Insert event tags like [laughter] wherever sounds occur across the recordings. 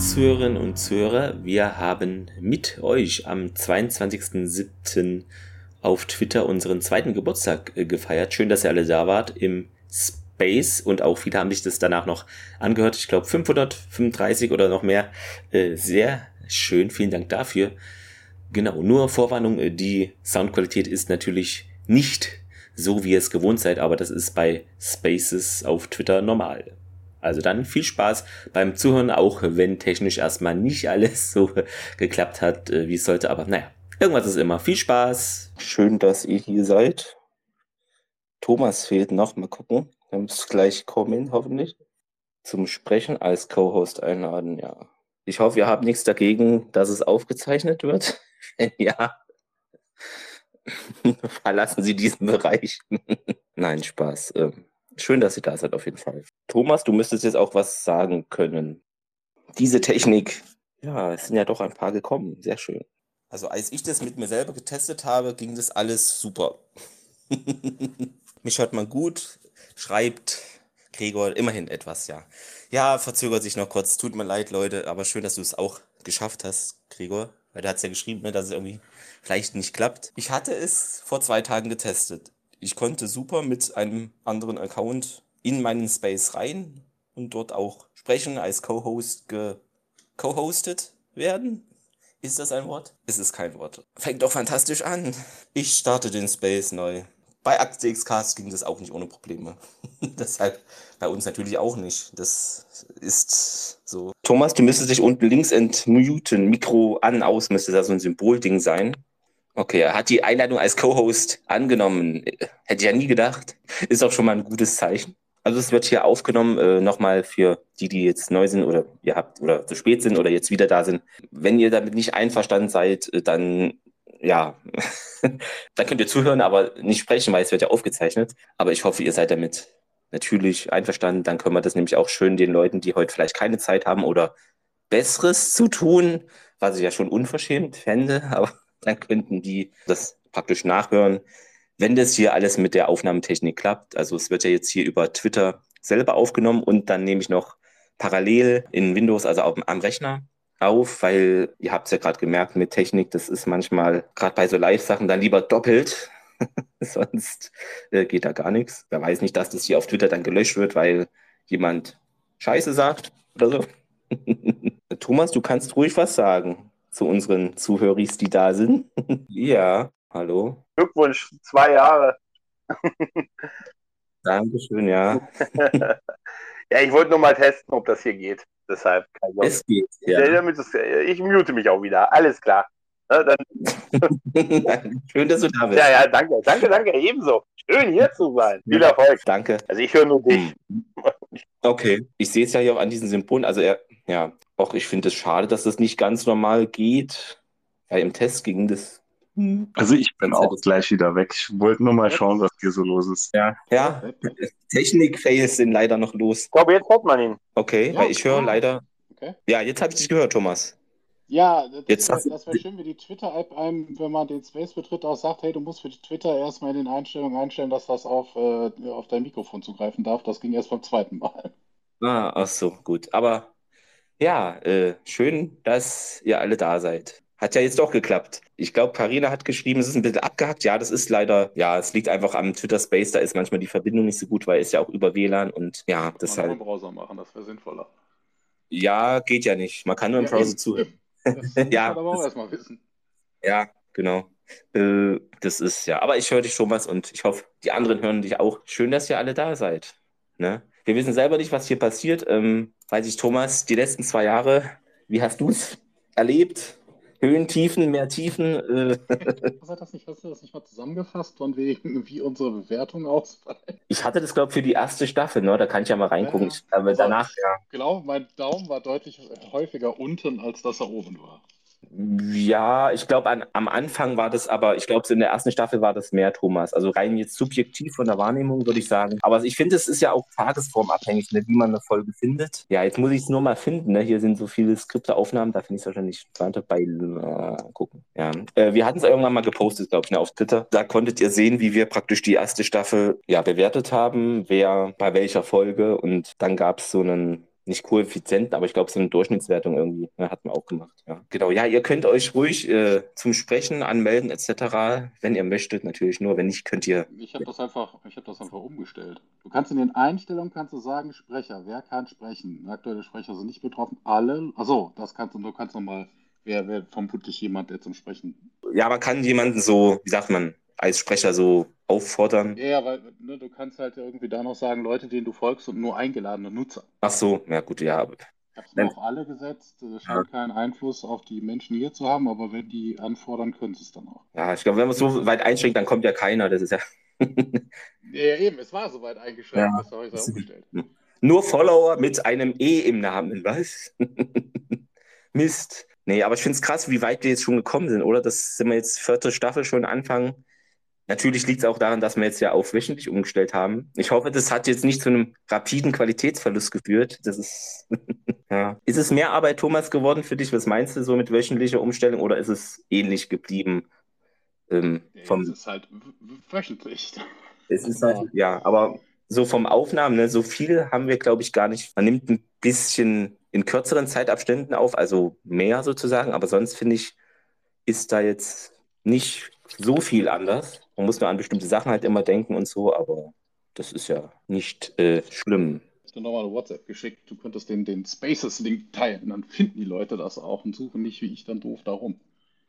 Zuhörerinnen und Zuhörer, wir haben mit euch am 22.07. auf Twitter unseren zweiten Geburtstag äh, gefeiert. Schön, dass ihr alle da wart im Space und auch viele haben sich das danach noch angehört. Ich glaube 535 oder noch mehr. Äh, sehr schön, vielen Dank dafür. Genau, nur Vorwarnung, äh, die Soundqualität ist natürlich nicht so, wie ihr es gewohnt seid, aber das ist bei Spaces auf Twitter normal. Also dann viel Spaß beim Zuhören, auch wenn technisch erstmal nicht alles so [laughs] geklappt hat, äh, wie es sollte. Aber naja, irgendwas ist immer. Viel Spaß. Schön, dass ihr hier seid. Thomas fehlt noch. Mal gucken. Dann muss gleich kommen, hoffentlich. Zum Sprechen als Co-Host einladen, ja. Ich hoffe, ihr habt nichts dagegen, dass es aufgezeichnet wird. [laughs] Wenn ja, [laughs] verlassen Sie diesen Bereich. Nein, Spaß. Ähm, Schön, dass ihr da seid, auf jeden Fall. Thomas, du müsstest jetzt auch was sagen können. Diese Technik, ja, es sind ja doch ein paar gekommen. Sehr schön. Also, als ich das mit mir selber getestet habe, ging das alles super. [laughs] Mich hört man gut, schreibt Gregor immerhin etwas, ja. Ja, verzögert sich noch kurz. Tut mir leid, Leute, aber schön, dass du es auch geschafft hast, Gregor. Weil hat es ja geschrieben, ne, dass es irgendwie vielleicht nicht klappt. Ich hatte es vor zwei Tagen getestet ich konnte super mit einem anderen Account in meinen Space rein und dort auch sprechen, als Co-Host co-hosted werden. Ist das ein Wort? Es ist kein Wort. Fängt doch fantastisch an. Ich starte den Space neu. Bei Akte X-Cast ging das auch nicht ohne Probleme. [laughs] Deshalb bei uns natürlich auch nicht. Das ist so. Thomas, du müsstest dich unten links entmuten. Mikro an, aus müsste da so ein Symbolding sein. Okay, er hat die Einladung als Co-Host angenommen. Hätte ich ja nie gedacht. Ist auch schon mal ein gutes Zeichen. Also es wird hier aufgenommen, äh, nochmal für die, die jetzt neu sind oder ihr habt oder zu spät sind oder jetzt wieder da sind. Wenn ihr damit nicht einverstanden seid, äh, dann ja, [laughs] dann könnt ihr zuhören, aber nicht sprechen, weil es wird ja aufgezeichnet. Aber ich hoffe, ihr seid damit natürlich einverstanden. Dann können wir das nämlich auch schön den Leuten, die heute vielleicht keine Zeit haben oder Besseres zu tun, was ich ja schon unverschämt fände, [laughs] aber dann könnten die das praktisch nachhören, wenn das hier alles mit der Aufnahmetechnik klappt. Also es wird ja jetzt hier über Twitter selber aufgenommen und dann nehme ich noch parallel in Windows, also auf, am Rechner auf, weil ihr habt es ja gerade gemerkt mit Technik, das ist manchmal gerade bei so Live-Sachen dann lieber doppelt. [laughs] Sonst äh, geht da gar nichts. Wer weiß nicht, dass das hier auf Twitter dann gelöscht wird, weil jemand Scheiße sagt oder so. [laughs] Thomas, du kannst ruhig was sagen zu unseren Zuhörers, die da sind. [laughs] ja, hallo. Glückwunsch, zwei Jahre. [laughs] Dankeschön, ja. [laughs] ja, ich wollte nur mal testen, ob das hier geht. Deshalb. Es geht, ja. Ich mute mich auch wieder. Alles klar. Ja, Schön, dass du da bist. Ja, ja, danke, danke, danke, ebenso. Schön hier zu sein. Viel Erfolg. Danke. Also ich höre nur dich. Okay, ich sehe es ja hier auch an diesen Symbolen. Also er, ja, auch ich finde es schade, dass das nicht ganz normal geht. Ja, im Test ging das. Also ich bin auch gleich wieder weg. Ich wollte nur mal schauen, was hier so los ist. Ja, ja. Technik-Fails sind leider noch los. Ich glaube, jetzt hört man ihn. Okay, ja, weil ich höre leider. Okay. Ja, jetzt habe ich dich gehört, Thomas. Ja, das, Jetzt wäre wär schön, wie die Twitter-App einem, wenn man den Space betritt, auch sagt, hey, du musst für Twitter erstmal in den Einstellungen einstellen, dass das auf, äh, auf dein Mikrofon zugreifen darf. Das ging erst beim zweiten Mal. Ah, ach so, gut. Aber ja, äh, schön, dass ihr alle da seid. Hat ja jetzt doch geklappt. Ich glaube, Karina hat geschrieben, es ist ein bisschen abgehackt. Ja, das ist leider, ja, es liegt einfach am Twitter Space, da ist manchmal die Verbindung nicht so gut, weil es ja auch über WLAN und ja, das halt. Browser machen, das wäre sinnvoller. Ja, geht ja nicht. Man kann nur im ja, Browser zuhören. Das [laughs] ja. aber auch erstmal wissen. Ja, genau. Äh, das ist ja. Aber ich höre dich schon was und ich hoffe, die anderen hören dich auch. Schön, dass ihr alle da seid. Ne? Wir wissen selber nicht, was hier passiert. Ähm, weiß ich, Thomas, die letzten zwei Jahre, wie hast du es erlebt? Höhen, Tiefen, mehr Tiefen. Äh. [laughs] Hast, das nicht, hast du das nicht mal zusammengefasst, von wegen, wie unsere Bewertung ausfallen? Ich hatte das, glaube ich, für die erste Staffel, ne? da kann ich ja mal reingucken. Ja, ja. Aber danach, ja. Ich glaube, mein Daumen war deutlich häufiger unten, als dass er oben war. Ja, ich glaube, am Anfang war das aber, ich glaube, in der ersten Staffel war das mehr Thomas. Also rein jetzt subjektiv von der Wahrnehmung, würde ich sagen. Aber ich finde, es ist ja auch tagesformabhängig, ne, wie man eine Folge findet. Ja, jetzt muss ich es nur mal finden. Ne? Hier sind so viele Skripteaufnahmen, da finde ich es wahrscheinlich spannend bei äh, gucken. Ja. Äh, wir hatten es irgendwann mal gepostet, glaube ich, ne, auf Twitter. Da konntet ihr sehen, wie wir praktisch die erste Staffel ja, bewertet haben, wer bei welcher Folge. Und dann gab es so einen nicht Koeffizienten, aber ich glaube, so eine Durchschnittswertung irgendwie ne, hat man auch gemacht. Ja. Genau, ja, ihr könnt euch ruhig äh, zum Sprechen anmelden etc., wenn ihr möchtet. Natürlich nur, wenn nicht, könnt ihr. Ich habe das einfach, ich habe das einfach umgestellt. Du kannst in den Einstellungen kannst du sagen Sprecher. Wer kann sprechen? Aktuelle Sprecher sind nicht betroffen. Alle. Achso, das kannst du. Du kannst nochmal. Wer wäre vermutlich jemand, der zum Sprechen. Ja, man kann jemanden so, wie sagt man, als Sprecher so auffordern. Ja, weil ne, du kannst halt irgendwie da noch sagen, Leute, denen du folgst und nur eingeladene Nutzer. Ach so, ja gut, ja. Ich habe es mal auf alle gesetzt. Das scheint ja. keinen Einfluss auf die Menschen hier zu haben, aber wenn die anfordern, können sie es dann auch. Ja, ich glaube, wenn man es so weit einschränkt, dann kommt ja keiner. Das ist ja. [laughs] ja, eben, es war so weit eingeschränkt, ja. das habe ich umgestellt. [laughs] Nur Follower mit einem E im Namen, [laughs] was? Mist. Nee, aber ich finde es krass, wie weit wir jetzt schon gekommen sind, oder? Das sind wir jetzt vierte Staffel schon Anfang Natürlich liegt es auch daran, dass wir jetzt ja auf wöchentlich umgestellt haben. Ich hoffe, das hat jetzt nicht zu einem rapiden Qualitätsverlust geführt. Das ist, [laughs] ja. Ist es mehr Arbeit, Thomas, geworden für dich? Was meinst du so mit wöchentlicher Umstellung oder ist es ähnlich geblieben? Ähm, vom... Es ist halt wöchentlich. Es ist halt, ja, aber so vom Aufnahmen, ne, so viel haben wir, glaube ich, gar nicht. Man nimmt ein bisschen in kürzeren Zeitabständen auf, also mehr sozusagen, aber sonst finde ich, ist da jetzt nicht so viel anders. Man muss nur an bestimmte Sachen halt immer denken und so, aber das ist ja nicht äh, schlimm. Ich habe nochmal eine WhatsApp geschickt, du könntest den, den Spaces-Link teilen, dann finden die Leute das auch und suchen nicht wie ich dann doof darum.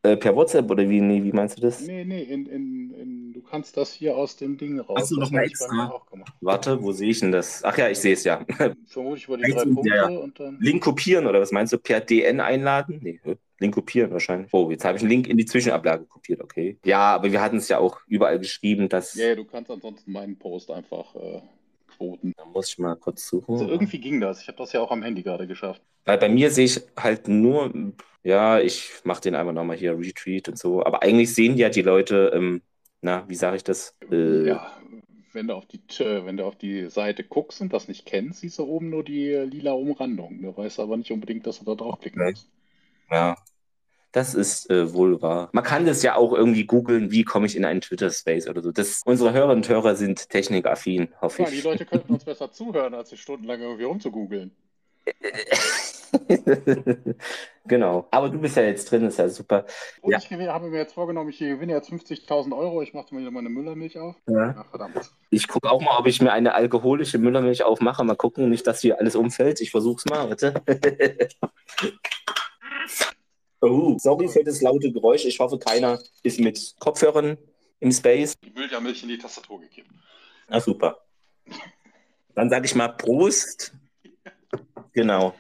Äh, per WhatsApp oder wie, nee, wie meinst du das? Nee, nee, in, in, in, du kannst das hier aus dem Ding raus. Achso, nochmal extra. Warte, wo sehe ich denn das? Ach ja, ich sehe es ja. Vermutlich über die drei Punkte ja, ja. und dann. Link kopieren oder was meinst du? Per DN einladen? Nee, Link kopieren wahrscheinlich. Oh, jetzt habe ich einen Link in die Zwischenablage kopiert, okay. Ja, aber wir hatten es ja auch überall geschrieben, dass. Ja, ja du kannst ansonsten meinen Post einfach äh, quoten. Da muss ich mal kurz suchen. Also irgendwie ging das. Ich habe das ja auch am Handy gerade geschafft. Weil bei mir sehe ich halt nur, ja, ich mache den einfach nochmal hier Retweet und so. Aber eigentlich sehen ja die Leute, ähm, na, wie sage ich das? Äh, ja, wenn du, auf die, wenn du auf die Seite guckst und das nicht kennst, siehst du oben nur die lila Umrandung. Du weißt aber nicht unbedingt, dass du da draufklicken musst. Ja, das ist äh, wohl wahr. Man kann das ja auch irgendwie googeln, wie komme ich in einen Twitter-Space oder so. Das, unsere Hörerinnen und Hörer sind technikaffin, hoffe ja, ich. Die Leute könnten uns besser zuhören, als sich stundenlang irgendwie rumzugoogeln. [laughs] genau. Aber du bist ja jetzt drin, ist ja super. Und ja. ich habe mir jetzt vorgenommen, ich gewinne jetzt 50.000 Euro. Ich mache mir wieder meine Müllermilch auf. Ja. Ach, verdammt. Ich gucke auch mal, ob ich mir eine alkoholische Müllermilch aufmache. Mal gucken, nicht, dass hier alles umfällt. Ich versuche es mal, bitte. [laughs] Oh, sorry für das laute Geräusch. Ich hoffe, keiner ist mit Kopfhörern im Space. Die Milch in die Tastatur gegeben. Na super. Dann sage ich mal Prost. Genau.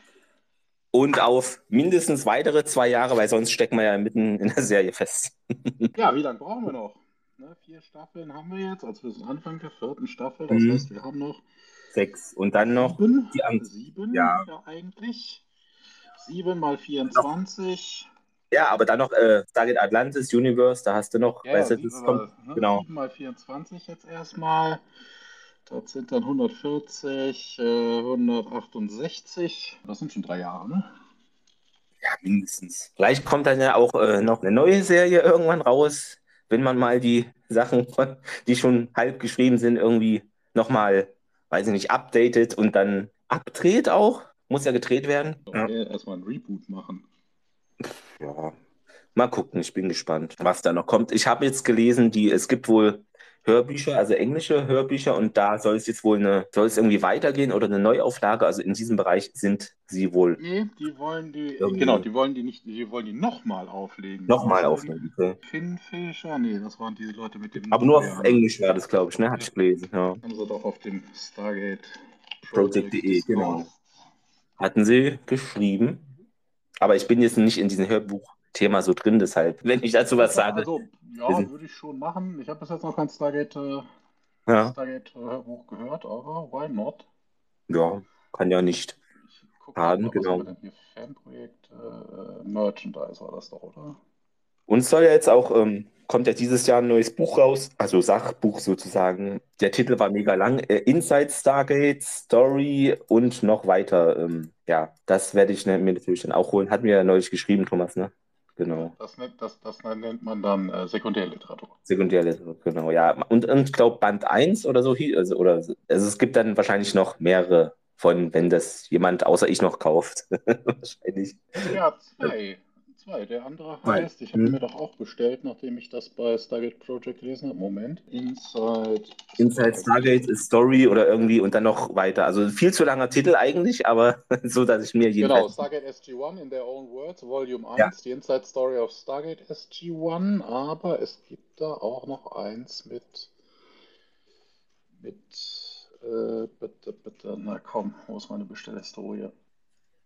Und auf mindestens weitere zwei Jahre, weil sonst stecken wir ja mitten in der Serie fest. [laughs] ja, wie lange brauchen wir noch? Ne, vier Staffeln haben wir jetzt, also wir sind Anfang der vierten Staffel. Das mhm. heißt, wir haben noch sechs und dann noch sieben, die An sieben ja. ja eigentlich. Sieben mal 24. Ja, aber dann noch äh, Stargate Atlantis, Universe, da hast du noch, ja, weißt du, das kommt, ne, genau. 7 mal 24 jetzt erstmal. Das sind dann 140, äh, 168. Das sind schon drei Jahre, ne? Ja, mindestens. Vielleicht kommt dann ja auch äh, noch eine neue Serie irgendwann raus, wenn man mal die Sachen, von, die schon halb geschrieben sind, irgendwie nochmal, weiß ich nicht, updatet und dann abdreht auch. Muss ja gedreht werden. Okay, ja. erstmal ein Reboot machen ja, mal gucken, ich bin gespannt, was da noch kommt. Ich habe jetzt gelesen, die, es gibt wohl Hörbücher, also englische Hörbücher, und da soll es jetzt wohl eine, soll es irgendwie weitergehen oder eine Neuauflage? Also in diesem Bereich sind sie wohl. Nee, die wollen die, irgendwie. genau, die wollen die nicht, die wollen die nochmal auflegen. Nochmal auflegen, okay. Finn Fischer, nee, das waren diese Leute mit dem. Aber nur auf Englisch war das, glaube ich, ne? Hatte ich gelesen, ja. Haben sie doch auf dem Stargate Project.de, genau. Hatten sie geschrieben. Aber ich bin jetzt nicht in diesem Hörbuch-Thema so drin, deshalb, wenn ich dazu was sage. Also, ja, würde ich schon machen. Ich habe bis jetzt noch kein Stargate, äh, ja. Stargate Hörbuch gehört, aber why not? Ja, kann ja nicht. Ich gucke mal, genau. was hier Fanprojekt äh, Merchandise war das doch, oder? Uns soll ja jetzt auch, ähm, kommt ja dieses Jahr ein neues Buch raus, also Sachbuch sozusagen. Der Titel war mega lang. Äh, Inside Stargate, Story und noch weiter. Ähm, ja, das werde ich mir natürlich dann auch holen. Hat mir ja neulich geschrieben, Thomas, ne? Genau. Das, das, das nennt man dann äh, Sekundärliteratur. Sekundärliteratur, genau, ja. Und, und ich glaube, Band 1 oder so, also, oder, also es gibt dann wahrscheinlich noch mehrere von, wenn das jemand außer ich noch kauft. [laughs] Wahrscheinlich. Ja, zwei. Zwei. Der andere Zwei. heißt, ich habe Hm. mir doch auch bestellt, nachdem ich das bei Stargate Project gelesen habe. Moment. Inside. Inside Stargate ist Story oder irgendwie und dann noch weiter. Also viel zu langer Titel eigentlich, aber [laughs] so, dass ich mir Genau, jedenfalls. Stargate SG-1 in their own words, Volume 1, Ja. die Inside Story of Stargate SG-1, aber es gibt da auch noch eins mit, mit, äh, bitte, bitte, na komm, wo ist meine Bestellhistorie?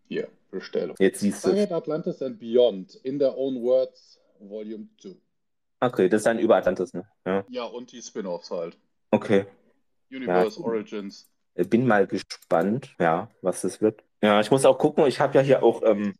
Hier, Bestellung. Jetzt siehst du. Stargate Atlantis and Beyond, in their own words, Volume 2. Okay, das ist dann über Atlantis, ne? Ja. Ja, und die Spin-Offs halt. Okay. Universe Ja. Origins. Bin mal gespannt, ja, was das wird. Ja, ich muss auch gucken, ich habe ja hier auch ähm,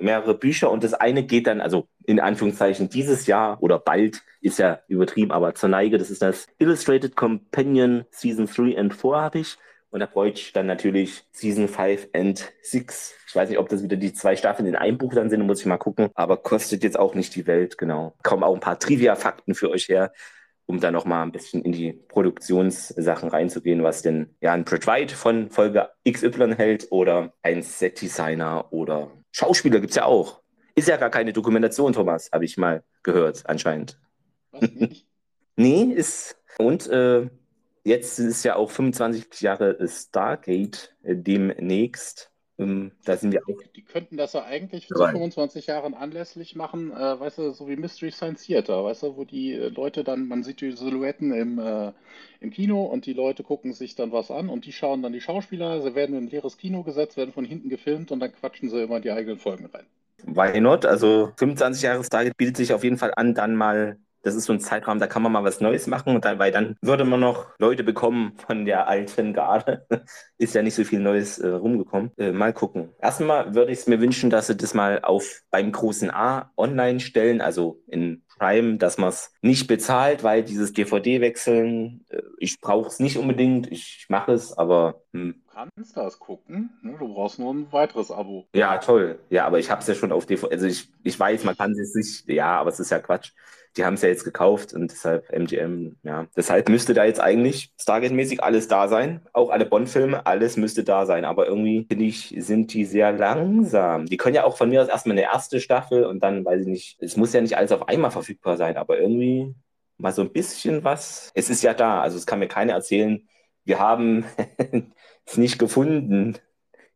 mehrere Bücher und das eine geht dann, also in Anführungszeichen dieses Jahr oder bald, ist ja übertrieben, aber zur Neige, das ist das Illustrated Companion Season 3 and 4 habe ich. Und da bräuchte ich dann natürlich Season 5 and 6. Ich weiß nicht, ob das wieder die zwei Staffeln in einem Buch dann sind, muss ich mal gucken. Aber kostet jetzt auch nicht die Welt, genau. Kommen auch ein paar Trivia-Fakten für euch her, um dann nochmal ein bisschen in die Produktionssachen reinzugehen, was denn ja ein Bridge White von Folge XY hält oder ein Set-Designer oder Schauspieler gibt's ja auch. Ist ja gar keine Dokumentation, Thomas, habe ich mal gehört, anscheinend. Was? [laughs] Nee, ist. Und äh, jetzt ist ja auch 25 Jahre Stargate äh, demnächst. Ähm, da sind wir auch. Die könnten das ja eigentlich zu Dabei. 25 Jahren anlässlich machen, äh, weißt du, so wie Mystery Science Theater, weißt du, wo die äh, Leute dann, man sieht die Silhouetten im, äh, im Kino und die Leute gucken sich dann was an und die schauen dann die Schauspieler, sie werden in ein leeres Kino gesetzt, werden von hinten gefilmt und dann quatschen sie immer die eigenen Folgen rein. Why not? Also 25 Jahre Stargate bietet sich auf jeden Fall an, dann mal. Das ist so ein Zeitraum, da kann man mal was Neues machen, und dann, weil dann würde man noch Leute bekommen von der alten Garde. [laughs] Ist ja nicht so viel Neues äh, rumgekommen. Äh, mal gucken. Erstmal würde ich es mir wünschen, dass sie das mal auf beim großen A online stellen, also in Prime, dass man es nicht bezahlt, weil dieses DVD-Wechseln, äh, ich brauche es nicht unbedingt, ich mache es, aber hm, Du kannst das gucken, ne? du brauchst nur ein weiteres Abo. ja, toll. Ja, aber ich habe es ja schon auf DVD. Also ich, ich weiß, man kann es nicht. Ja, aber es ist ja Quatsch. Die haben es ja jetzt gekauft und deshalb MGM, ja. Deshalb müsste da jetzt eigentlich Stargate-mäßig alles da sein. Auch alle Bond-Filme, alles müsste da sein. Aber irgendwie, finde ich, sind die sehr langsam. Die können ja auch von mir aus erstmal eine erste Staffel und dann, weiß ich nicht, es muss ja nicht alles auf einmal verfügbar sein, aber irgendwie mal so ein bisschen was. Es ist ja da. Also es kann mir keiner erzählen, wir haben [laughs] es nicht gefunden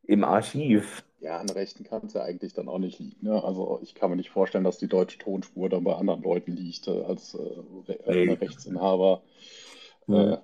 im Archiv. Ja, an Rechten kann es ja eigentlich dann auch nicht liegen. Ne? Also ich kann mir nicht vorstellen, dass die deutsche Tonspur dann bei anderen Leuten liegt äh, als äh, Re Nee. äh, Rechtsinhaber. Mhm. Äh,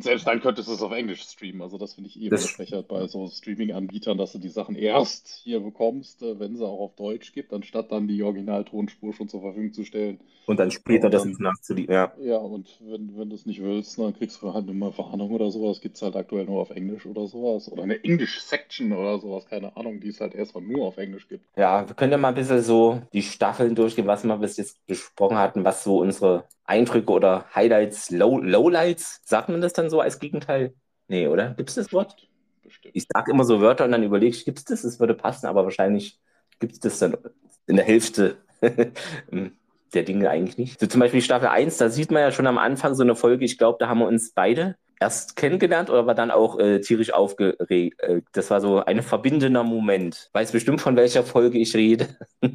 selbst dann könntest du es auf Englisch streamen. Also das finde ich eh Das- bei so Streaming-Anbietern, dass du die Sachen erst hier bekommst, äh, wenn sie auch auf Deutsch gibt, anstatt dann die Originaltonspur schon zur Verfügung zu stellen. Und dann später Und das dann- noch nachzuliefern. Ja. Ja, und wenn, wenn du es nicht willst, dann kriegst du halt immer Warnung oder sowas. Gibt es halt aktuell nur auf Englisch oder sowas. Oder eine English-Section oder sowas, keine Ahnung, die es halt erstmal nur auf Englisch gibt. ja, wir können ja mal ein bisschen so die Staffeln durchgehen, was wir bis jetzt besprochen hatten, was so unsere Eindrücke oder Highlights, Low, Lowlights, sagt man das dann so als Gegenteil? Nee, oder? Gibt es das Wort? Bestimmt. Ich sage immer so Wörter und dann überlege ich, gibt es das? Es würde passen, aber wahrscheinlich gibt es das dann in der Hälfte [laughs] der Dinge eigentlich nicht. So zum Beispiel Staffel 1, da sieht man ja schon am Anfang so eine Folge, ich glaube, da haben wir uns beide erst kennengelernt oder war dann auch äh, tierisch aufgeregt. Äh, das war so ein verbindender Moment. Weiß bestimmt, von welcher Folge ich rede. [laughs]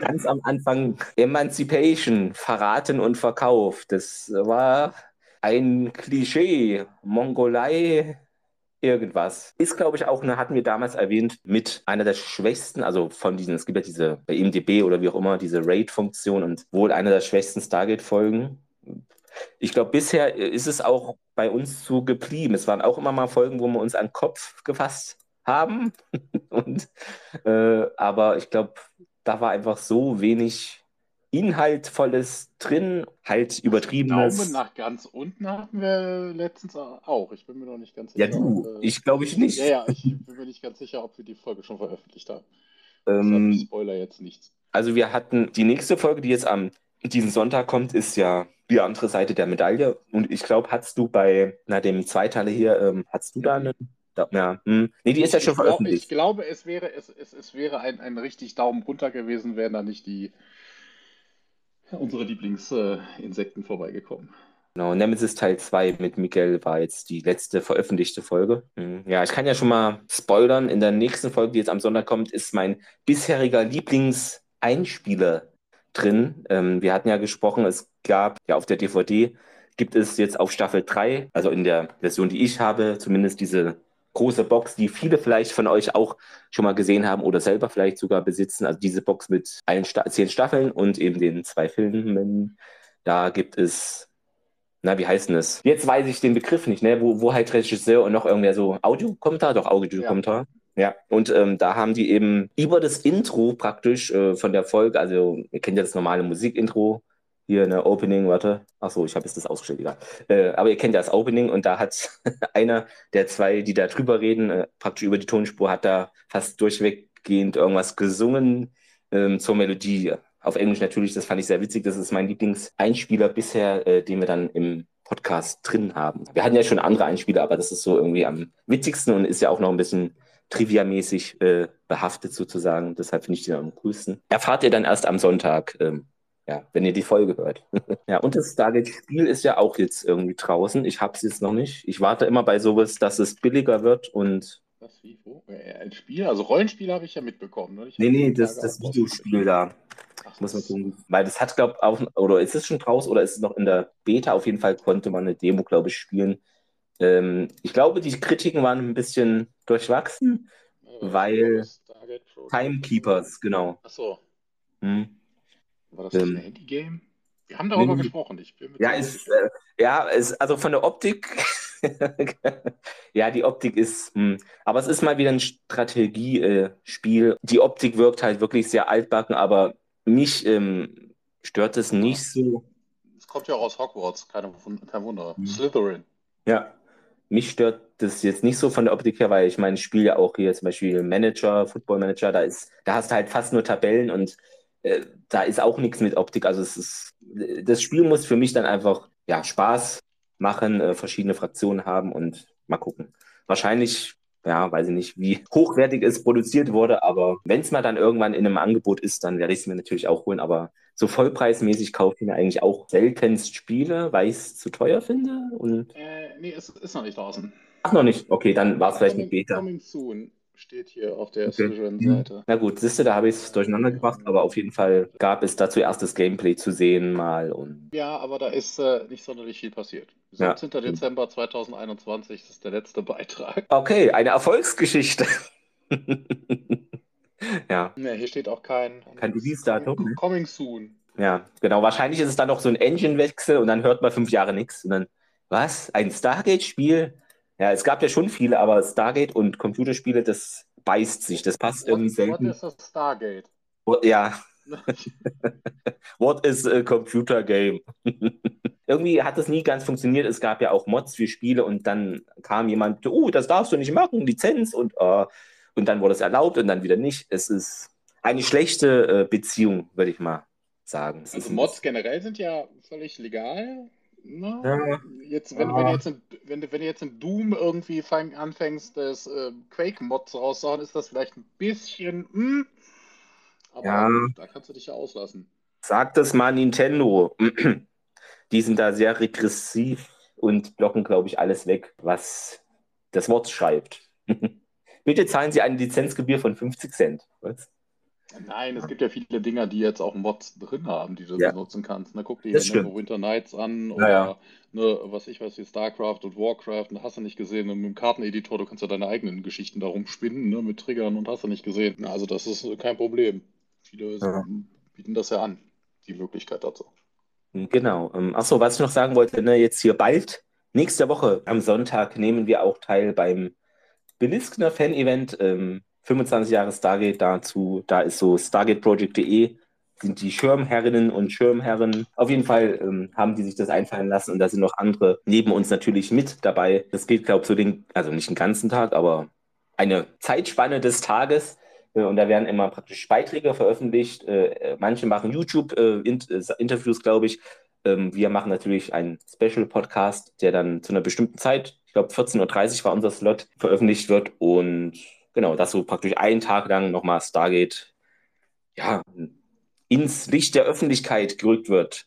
Ganz am Anfang Emancipation, Verraten und Verkauf. Das war ein Klischee. Mongolei, irgendwas. Ist, glaube ich, auch, eine, hatten wir damals erwähnt, mit einer der schwächsten, also von diesen, es gibt ja diese, bei IMDB oder wie auch immer, diese Raid-Funktion und wohl einer der schwächsten Stargate-Folgen. Ich glaube, bisher ist es auch bei uns so geblieben. Es waren auch immer mal Folgen, wo wir uns an den Kopf gefasst haben. [laughs] und, äh, aber ich glaube, da war einfach so wenig Inhaltvolles drin, halt übertriebenes. Daumen nach ganz unten hatten wir letztens auch. Ich bin mir noch nicht ganz Ja, sicher. du, ob, äh, ich glaube ich nicht. Ja, ja, ich [laughs] bin mir nicht ganz sicher, ob wir die Folge schon veröffentlicht haben. Ähm, Spoiler jetzt nichts. Also wir hatten die nächste Folge, die jetzt am diesen Sonntag kommt, ist ja die andere Seite der Medaille. Und ich glaube, hast du bei na, dem Zweiteiler hier, ähm, hast du da eine? Da, ja, hm. Nee, die ist ja Ich- schon ich glaub- veröffentlicht. Ich glaube, es wäre, es, es, es wäre ein, ein richtig Daumen runter gewesen, wären da nicht die unsere Lieblingsinsekten vorbeigekommen. Genau, Nemesis Teil 2 mit Miguel war jetzt die letzte veröffentlichte Folge. Mhm. Ja, ich kann ja schon mal spoilern. In der nächsten Folge, die jetzt am Sonntag kommt, ist mein bisheriger Lieblingseinspieler drin. Ähm, wir hatten ja gesprochen, es gab ja auf der DVD, gibt es jetzt auf Staffel 3, also in der Version, die ich habe, zumindest diese große Box, die viele vielleicht von euch auch schon mal gesehen haben oder selber vielleicht sogar besitzen. Also diese Box mit allen Sta zehn Staffeln und eben den zwei Filmen. Da gibt es, na, wie heißt denn das? Jetzt weiß ich den Begriff nicht, ne? Wo, wo halt Regisseur und noch irgendwer so Audiokommentar, doch Audiokommentar. Ja. ja, und ähm, da haben die eben über das Intro praktisch äh, von der Folge, also ihr kennt ja das normale Musikintro, hier eine Opening, warte. Achso, ich habe jetzt das ausgestellt, egal. Äh, aber ihr kennt ja das Opening und da hat [laughs] einer der zwei, die da drüber reden, äh, praktisch über die Tonspur, hat da fast durchweggehend irgendwas gesungen ähm, zur Melodie. Auf Englisch natürlich, das fand ich sehr witzig. Das ist mein Lieblingseinspieler bisher, äh, den wir dann im Podcast drin haben. Wir hatten ja schon andere Einspieler, aber das ist so irgendwie am witzigsten und ist ja auch noch ein bisschen triviamäßig äh, behaftet sozusagen. Deshalb finde ich den am coolsten. Erfahrt ihr dann erst am Sonntag. Ähm, ja, wenn ihr die Folge hört. [laughs] ja, und das Stargate-Spiel ist ja auch jetzt irgendwie draußen. Ich habe es jetzt noch nicht. Ich warte immer bei sowas, dass es billiger wird und. Was, wie, wo? Ein Spiel? Also Rollenspiel habe ich ja mitbekommen. Ne? Ich nee, nee, das, das Videospiel da. Ach, muss man gucken. Weil das hat, glaube ich, auch, oder ist es schon draußen oder ist es noch in der Beta? Auf jeden Fall konnte man eine Demo, glaube ich, spielen. Ähm, ich glaube, die Kritiken waren ein bisschen durchwachsen, ja, weil Timekeepers, genau. Ach so. Hm. War das ähm, ein Handy-Game? Wir haben darüber nee, gesprochen. Ich bin ja, ist, äh, ja, ist, also von der Optik, [laughs] ja, die Optik ist, mh. Hm, aber es ist mal wieder ein Strategiespiel. Die Optik wirkt halt wirklich sehr altbacken, aber mich ähm, stört es nicht so. Es kommt ja auch aus Hogwarts, keine, kein Wunder. Mhm. Slytherin. Ja, mich stört das jetzt nicht so von der Optik her, weil ich meine, ich spiele ja auch hier zum Beispiel Manager, Football Manager, da ist, da hast du halt fast nur Tabellen und äh, da ist auch nichts mit Optik. Also es ist, das Spiel muss für mich dann einfach ja, Spaß machen, äh, verschiedene Fraktionen haben und mal gucken. Wahrscheinlich, ja, weiß ich nicht, wie [laughs] hochwertig es produziert wurde, aber wenn es mal dann irgendwann in einem Angebot ist, dann werde ich es mir natürlich auch holen. Aber so vollpreismäßig kaufe ich mir eigentlich auch seltenst Spiele, weil ich es zu teuer finde. Und äh, nee, es ist noch nicht draußen. Ach, noch nicht. Okay, dann war es vielleicht ein Beta. Coming soon steht hier auf der okay. Seite. Na gut, siehste, da habe ich es durcheinander gebracht, aber auf jeden Fall gab es dazu erst das Gameplay zu sehen mal. Und ja, aber da ist äh, nicht sonderlich viel passiert. 17. Ja. Dezember 2021 das ist der letzte Beitrag. Okay, eine Erfolgsgeschichte. [laughs] ja. Ne, hier steht auch kein, kein Release-Datum. Coming soon. Ja, genau. Wahrscheinlich ist es dann noch so ein Engine-Wechsel und dann hört man fünf Jahre nichts. Und dann, was? Ein Stargate-Spiel? Ja, es gab ja schon viele, aber Stargate und Computerspiele, das beißt sich. Das passt what, irgendwie selten. What is a Stargate? What, ja. [laughs] what is a computer game? [laughs] irgendwie hat das nie ganz funktioniert. Es gab ja auch Mods für Spiele und dann kam jemand, oh, das darfst du nicht machen, Lizenz und, uh, und dann wurde es erlaubt und dann wieder nicht. Es ist eine schlechte äh, Beziehung, würde ich mal sagen. Es also Mods generell sind ja völlig legal. Na, ja. jetzt, wenn, ja. wenn, jetzt in, wenn, wenn du jetzt in Doom irgendwie fang, anfängst, das äh, Quake-Mods rauszuhauen, ist das vielleicht ein bisschen. Mh, hm, aber ja. da kannst du dich ja auslassen. Sag das mal Nintendo. [clears throat] Die sind da sehr regressiv und blocken, glaube ich, alles weg, was das Wort schreibt. [laughs] Bitte zahlen Sie eine Lizenzgebühr von 50 Cent. Was? Nein, es gibt ja viele Dinger, die jetzt auch Mods drin haben, die du ja. benutzen kannst. Na, guck dir ne, Winter Nights an oder ja, ja. Ne, was ich weiß, wie StarCraft und Warcraft, und hast du nicht gesehen, mit dem Karteneditor, du kannst ja deine eigenen Geschichten darum spinnen, ne, mit Triggern und hast du nicht gesehen. Also das ist kein Problem. Viele bieten das ja an, die Möglichkeit dazu. Genau. Ähm, Achso, was ich noch sagen wollte, ne, jetzt hier bald, nächste Woche am Sonntag nehmen wir auch teil beim Beliskner Fan-Event. Ähm, 25 Jahre Stargate dazu. Da ist so stargateproject.de sind die Schirmherrinnen und Schirmherren. Auf jeden Fall ähm, haben die sich das einfallen lassen und da sind noch andere neben uns natürlich mit dabei. Das geht, glaube ich, so den, also nicht den ganzen Tag, aber eine Zeitspanne des Tages. Äh, und da werden immer praktisch Beiträge veröffentlicht. Äh, manche machen YouTube-Interviews, äh, glaube ich. Ähm, wir machen natürlich einen Special-Podcast, der dann zu einer bestimmten Zeit, ich glaube 14.30 Uhr war unser Slot, veröffentlicht wird. Und genau, dass so praktisch einen Tag lang nochmal Stargate ja, ins Licht der Öffentlichkeit gerückt wird.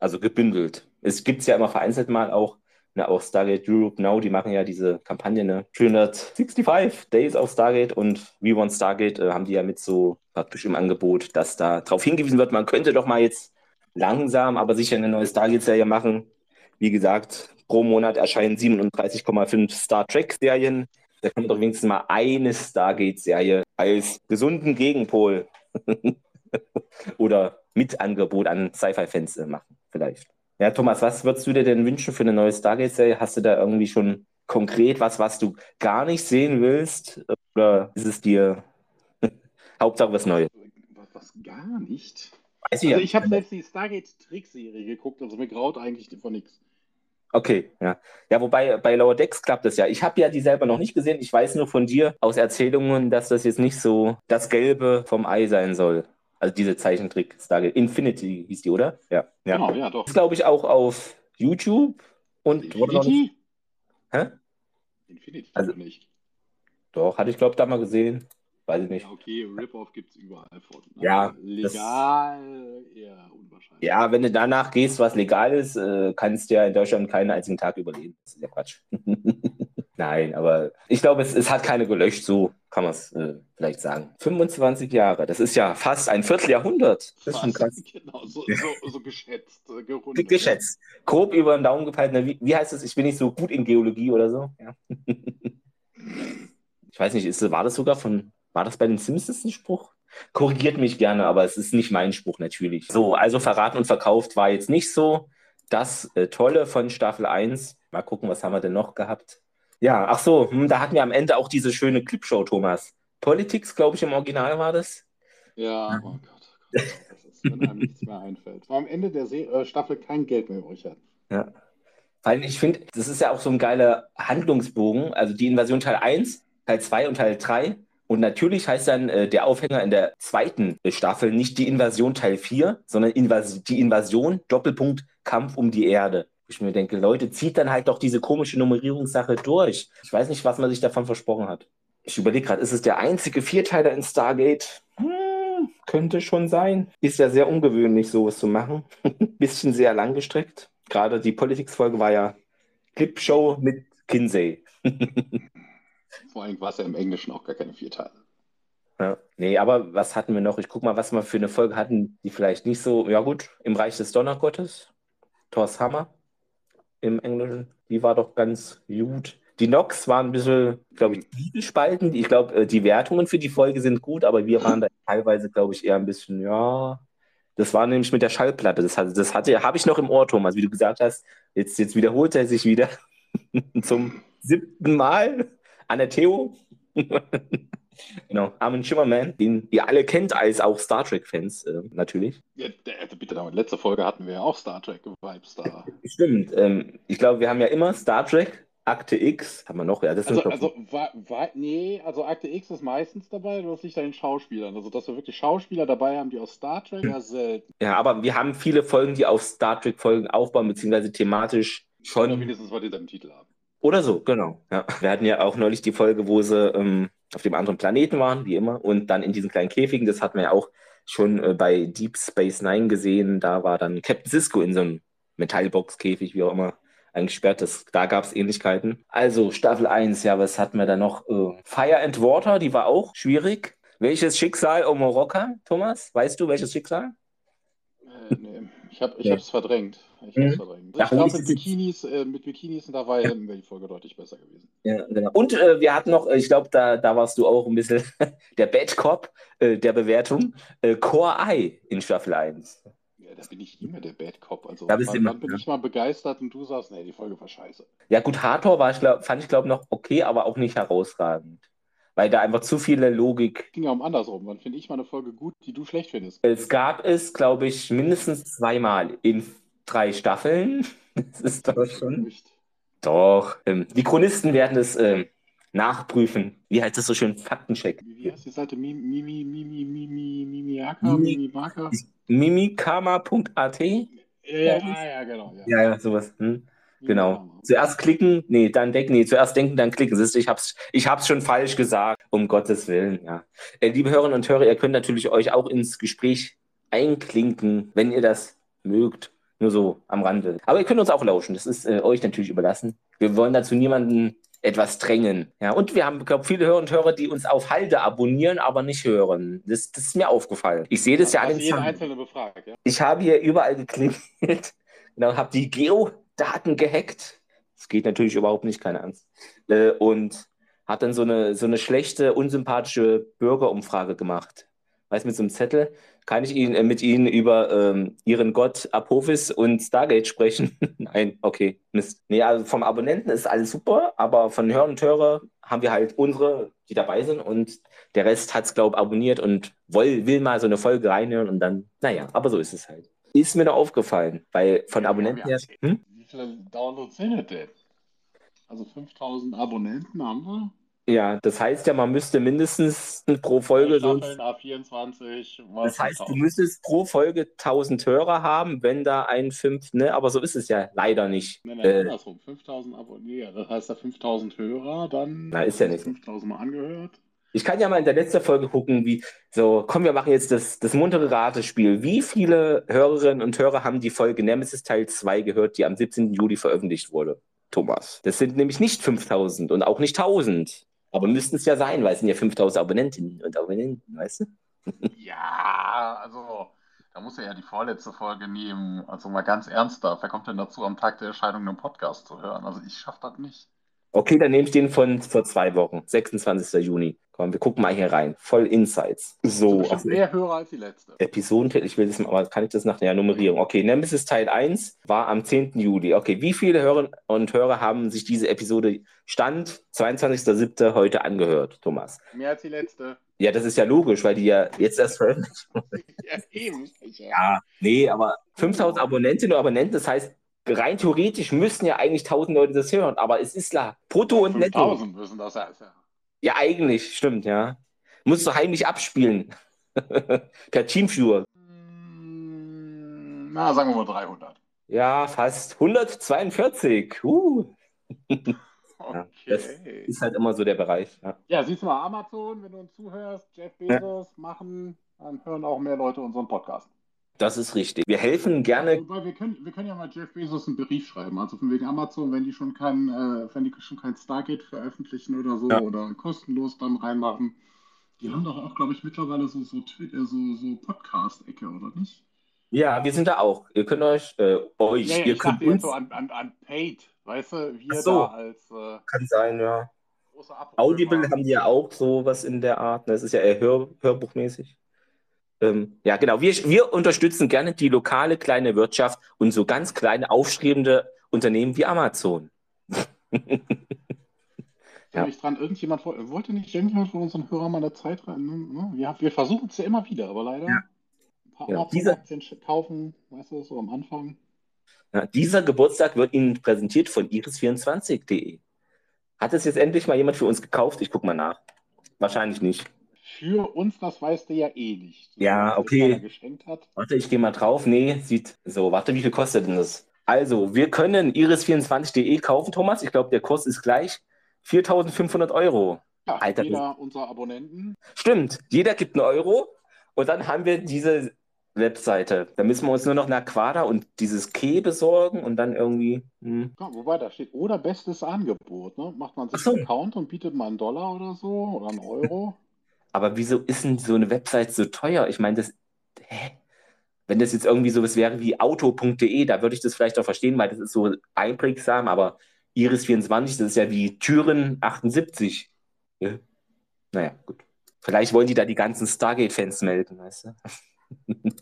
Also gebündelt. es gibt es ja immer vereinzelt mal auch, ne, auch Stargate Europe Now, die machen ja diese Kampagne, ne, 365 Days of Stargate und We Want Stargate äh, haben die ja mit so praktisch im Angebot, dass da darauf hingewiesen wird, man könnte doch mal jetzt langsam, aber sicher eine neue Stargate-Serie machen. Wie gesagt, pro Monat erscheinen 37,5 Star Trek-Serien. Da kann man doch wenigstens mal eine Stargate-Serie als gesunden Gegenpol [laughs] oder Mitangebot an Sci-Fi-Fans äh, machen, vielleicht. Ja, Thomas, was würdest du dir denn wünschen für eine neue Stargate-Serie? Hast du da irgendwie schon konkret was, was du gar nicht sehen willst? Oder ist es dir [laughs] Hauptsache was Neues? Was, gar nicht? Weiß ich Also ja. ich habe selbst die Stargate-Trickserie geguckt, also mir graut eigentlich von nichts. Okay, ja. Ja, wobei bei Lower Decks klappt das ja. Ich habe ja die selber noch nicht gesehen. Ich weiß nur von dir aus Erzählungen, dass das jetzt nicht so das Gelbe vom Ei sein soll. Also diese Zeichentrick Stargate. Infinity hieß die, oder? Ja. ja. Genau, ja, doch. Das glaube ich auch auf YouTube und. Infinity? Hä? Infinity Also- nicht. Doch, hatte ich glaube da mal gesehen. Weiß ich nicht. Ja, okay, Rip-Off gibt es überall von. Ja, Aber Legal eher unwahrscheinlich. Ja, wenn du danach gehst, was legal ist, äh, kannst du ja in Deutschland keinen einzigen Tag überleben. Das ist ja Quatsch. [laughs] Nein, aber ich glaube, es, es hat keine gelöscht, so kann man es äh, vielleicht sagen. 25 Jahre, das ist ja fast ein Vierteljahrhundert. Das ist schon krass. [laughs] Genau, so, so, so geschätzt, äh, gerundet. Geschätzt. Grob über den Daumen gepeilt. Na, Wie, wie heißt es? Ich bin nicht so gut in Geologie oder so. Ja. [laughs] Ich weiß nicht, ist, war das sogar von, war das bei den Simpsons ein Spruch? Korrigiert mich gerne, aber es ist nicht mein Spruch natürlich. So, also verraten und verkauft war jetzt nicht so das äh, Tolle von Staffel 1. Mal gucken, was haben wir denn noch gehabt? Ja, ach so, hm, da hatten wir am Ende auch diese schöne Clipshow, Thomas. Politics, glaube ich, im Original war das. Ja, oh Gott. oh Gott, Das ist, wenn einem nichts mehr einfällt. Weil am Ende der Se äh, Staffel kein Geld mehr übrig hat. Ja. Weil ich finde, das ist ja auch so ein geiler Handlungsbogen. Also die Invasion Teil 1, Teil 2 und Teil 3. Und natürlich heißt dann äh, der Aufhänger in der zweiten Staffel nicht die Invasion Teil 4, sondern Invas die Invasion, Doppelpunkt, Kampf um die Erde. Ich mir denke, Leute, zieht dann halt doch diese komische Nummerierungssache durch. Ich weiß nicht, was man sich davon versprochen hat. Ich überlege gerade, ist es der einzige Vierteiler in Stargate? Hm, könnte schon sein. Ist ja sehr ungewöhnlich, sowas zu machen. [laughs] Bisschen sehr langgestreckt. Gerade die Politics-Folge war ja Clipshow mit Kinsey. [laughs] Vor allem war es ja im Englischen auch gar keine vier Teile. Ja. Nee, aber was hatten wir noch? Ich guck mal, was wir für eine Folge hatten, die vielleicht nicht so, ja gut, im Reich des Donnergottes, Thor's Hammer im Englischen, die war doch ganz gut. Die Nox waren ein bisschen, glaube ich, zwiegespalten. Ich glaube, äh, die Wertungen für die Folge sind gut, aber wir waren da teilweise, glaube ich, eher ein bisschen, ja. Das war nämlich mit der Schallplatte. Das hatte, das hatte, habe ich noch im Ohr, Thomas, wie du gesagt hast. Jetzt, jetzt wiederholt er sich wieder [laughs] zum siebten Mal an der Theo. genau, Armin Schimmerman, den ihr alle kennt als auch Star Trek-Fans, äh, natürlich. Ja, bitte, damit. letzte Folge hatten wir ja auch Star Trek-Vibes da. [laughs] Stimmt. Ähm, ich glaube, wir haben ja immer Star Trek, Akte X, haben wir noch, ja, das Also, also war, war, nee, also Akte X ist meistens dabei, das liegt an den Schauspielern. Also, dass wir wirklich Schauspieler dabei haben, die aus Star Trek, ja selten. ja, aber wir haben viele Folgen, die auf Star Trek-Folgen aufbauen, beziehungsweise thematisch Oder schon. mindestens, weil die dann einen Titel haben. Oder so, genau. Ja. Wir hatten ja auch neulich die Folge, wo sie ähm, auf dem anderen Planeten waren, wie immer, und dann in diesen kleinen Käfigen. Das hatten wir ja auch schon äh, bei Deep Space Nine gesehen. Da war dann Captain Cisco in so einem Metallbox-Käfig, wie auch immer, eingesperrt. Das, da gab es Ähnlichkeiten. Also Staffel 1, ja, was hatten wir da noch? Äh, Fire and Water, die war auch schwierig. Welches Schicksal Omoroka, Thomas? Weißt du, welches Schicksal? Äh, nee, ich habe ich Ja. verdrängt. Ich Mhm. verdrängt. Ja, Ich glaube, mit es Bikinis, äh, mit Bikinis und Hawaii wäre die Folge deutlich besser gewesen. Ja, genau. Und äh, wir hatten noch, ich glaube, da, da warst du auch ein bisschen [laughs] der Bad Cop äh, der Bewertung, äh, Core Eye in Staffel 1. Ja, da bin ich immer der Bad Cop. Also, Da bist wann, immer, bin ja. ich mal begeistert und du sagst, nee, die Folge war scheiße. Ja, gut, Hardcore war ich, glaub, fand ich, glaube noch okay, aber auch nicht herausragend. Weil da einfach zu viele Logik. Ging ja um andersrum. Wann finde ich mal eine Folge gut, die du schlecht findest? Es gab es, glaube ich, mindestens zweimal in drei Staffeln. Das ist doch schon. Nicht. Doch. Ähm, die Chronisten werden es ähm, nachprüfen. Wie heißt das so schön? Faktencheck. Wie, heißt die Seite? Mimi, Mimi, Mimi, Mimi, Mimiaka? Mimi- Mimimaka? Mimikama.at? Ja, ja, ah, ja, genau. Ja. Ja, ja, sowas. Hm. Genau. Zuerst klicken, nee, dann denken, nee, zuerst denken, dann klicken. Siehst du, ich hab's, ich hab's schon falsch gesagt, um Gottes Willen, ja. Äh, liebe Hörerinnen und Hörer, ihr könnt natürlich euch auch ins Gespräch einklinken, wenn ihr das mögt. Nur so am Rande. Aber ihr könnt uns auch lauschen. Das ist äh, euch natürlich überlassen. Wir wollen dazu niemanden etwas drängen. Ja, und wir haben, glaube viele Hörer und Hörer, die uns auf Halde abonnieren, aber nicht hören. Das, das ist mir aufgefallen. Ich sehe das ja an den Zahlen. Befragt, ja? Ich habe hier überall geklingelt. [laughs] Genau, habe die Geodaten gehackt. Das geht natürlich überhaupt nicht, keine Angst. Äh, und hat dann so eine, so eine schlechte, unsympathische Bürgerumfrage gemacht. Weißt mit so einem Zettel, kann ich Ihnen, äh, mit Ihnen über ähm, Ihren Gott Apophis und Stargate sprechen? [laughs] Nein, okay, Mist. Nee, also vom Abonnenten ist alles super, aber von Hörer und Hörer haben wir halt unsere, die dabei sind und der Rest hat es, glaube ich, abonniert und will, will mal so eine Folge reinhören und dann, naja, aber so ist es halt. Ist mir noch aufgefallen, weil von Abonnenten her. Hm? Viele Downloads sind denn? Also 5000 Abonnenten haben wir. Ja, das heißt ja, man müsste mindestens pro Folge so. Staffeln A24. Das heißt, du müsstest pro Folge 1000 Hörer haben, wenn da ein 5, ne? Aber so ist es ja leider nicht. Nein, nein, Äh, andersrum. 5000 Abonnenten. Das heißt, da 5000 Hörer, dann. Na, ist ja nicht so. 5000 Mal angehört. Ich kann ja mal in der letzten Folge gucken, wie, so, komm, wir machen jetzt das, das muntere Ratespiel. Wie viele Hörerinnen und Hörer haben die Folge Nemesis Teil 2 gehört, die am 17. Juli veröffentlicht wurde? Thomas. Das sind nämlich nicht 5000 und auch nicht 1000. Aber müssten es ja sein, weil es sind ja 5000 Abonnentinnen und Abonnenten, weißt du? [laughs] Ja, also. Da muss er ja die vorletzte Folge nehmen. Also mal ganz ernsthaft. Wer kommt denn dazu, am Tag der Erscheinung einen Podcast zu hören? Also ich schaffe das nicht. Okay, dann nehme ich den von vor zwei Wochen, 26. Juni. Komm, wir gucken mal hier rein. Voll Insights. So, auf mehr Hörer als die letzte. Episodentitel, ich will das mal, aber kann ich das nach der Nummerierung? Okay, Nemesis Teil 1 war am 10. Juli. Okay, wie viele Hörerinnen und Hörer haben sich diese Episode Stand 22.07. heute angehört, Thomas? Mehr als die letzte. Ja, das ist ja logisch, weil die ja jetzt erst veröffentlicht [laughs] Ja, eben. Ja, nee, aber 5000 Abonnentinnen und Abonnenten, das heißt, rein theoretisch müssten ja eigentlich 1000 Leute das hören, aber es ist klar, brutto und netto. 5000 müssen das sein. Ja. Ja, eigentlich, stimmt, ja. Musst du heimlich abspielen. [laughs] per Teamviewer. Mm, Na, sagen wir mal 300. Ja, fast 142. Uh. [laughs] Ja, das Okay. ist halt immer so der Bereich. Ja. Ja, siehst du mal, Amazon, wenn du uns zuhörst, Jeff Bezos machen, dann hören auch mehr Leute unseren Podcast. Das ist richtig. Wir helfen gerne. Wobei, wir können, wir können ja mal Jeff Bezos einen Brief schreiben. Also von wegen Amazon, wenn die schon kein, äh, wenn die schon kein Stargate veröffentlichen oder so Ja. oder kostenlos dann reinmachen. Die haben doch auch, glaube ich, mittlerweile so, so, Twitter, so, so Podcast-Ecke, oder nicht? Ja, wir sind da auch. Ihr könnt euch, äh, euch, Ja, ja, ihr ich könnt uns. so an, an, an Paid, weißt du, wir so. da als äh, Kann sein, ja. Audible haben die ja auch sowas in der Art. ne? Das ist ja eher Hör, Hörbuchmäßig. Ähm, ja, genau. Wir, wir unterstützen gerne die lokale kleine Wirtschaft und so ganz kleine, aufstrebende Unternehmen wie Amazon. Ich erinnere mich dran, irgendjemand woll- wollte nicht irgendjemand von unseren Hörern mal eine Zeit rein. Ne? Ja, wir versuchen es ja immer wieder, aber leider Ja. ein paar Ja, Amazon-Aktien kaufen, weißt du, so am Anfang. Ja, dieser Geburtstag wird Ihnen präsentiert von iris24.de. Hat es jetzt endlich mal jemand für uns gekauft? Ich guck mal nach. Wahrscheinlich nicht. Für uns, das weißt du ja eh nicht. Ja, Was okay. keiner geschenkt hat. Warte, ich gehe mal drauf. Nee, sieht so. Warte, wie viel kostet denn das? Also, wir können iris24.de kaufen, Thomas. Ich glaube, der Kurs ist gleich 4.500 Euro. Ja, Alter, jeder unserer Abonnenten. Stimmt, jeder gibt einen Euro und dann haben wir diese Webseite. Da müssen wir uns nur noch eine Quader und dieses Key besorgen und dann irgendwie. Hm. Ja, wobei da steht, oder bestes Angebot. Ne? Macht man sich so. einen Account und bietet mal einen Dollar oder so oder einen Euro. [laughs] Aber wieso ist denn so eine Website so teuer? Ich meine, das. Hä? Wenn das jetzt irgendwie sowas wäre wie auto.de, da würde ich das vielleicht auch verstehen, weil das ist so einprägsam, aber Iris24, das ist ja wie Türen 78. Ja. Naja, gut. Vielleicht wollen die da die ganzen Stargate-Fans melden, weißt du? [laughs]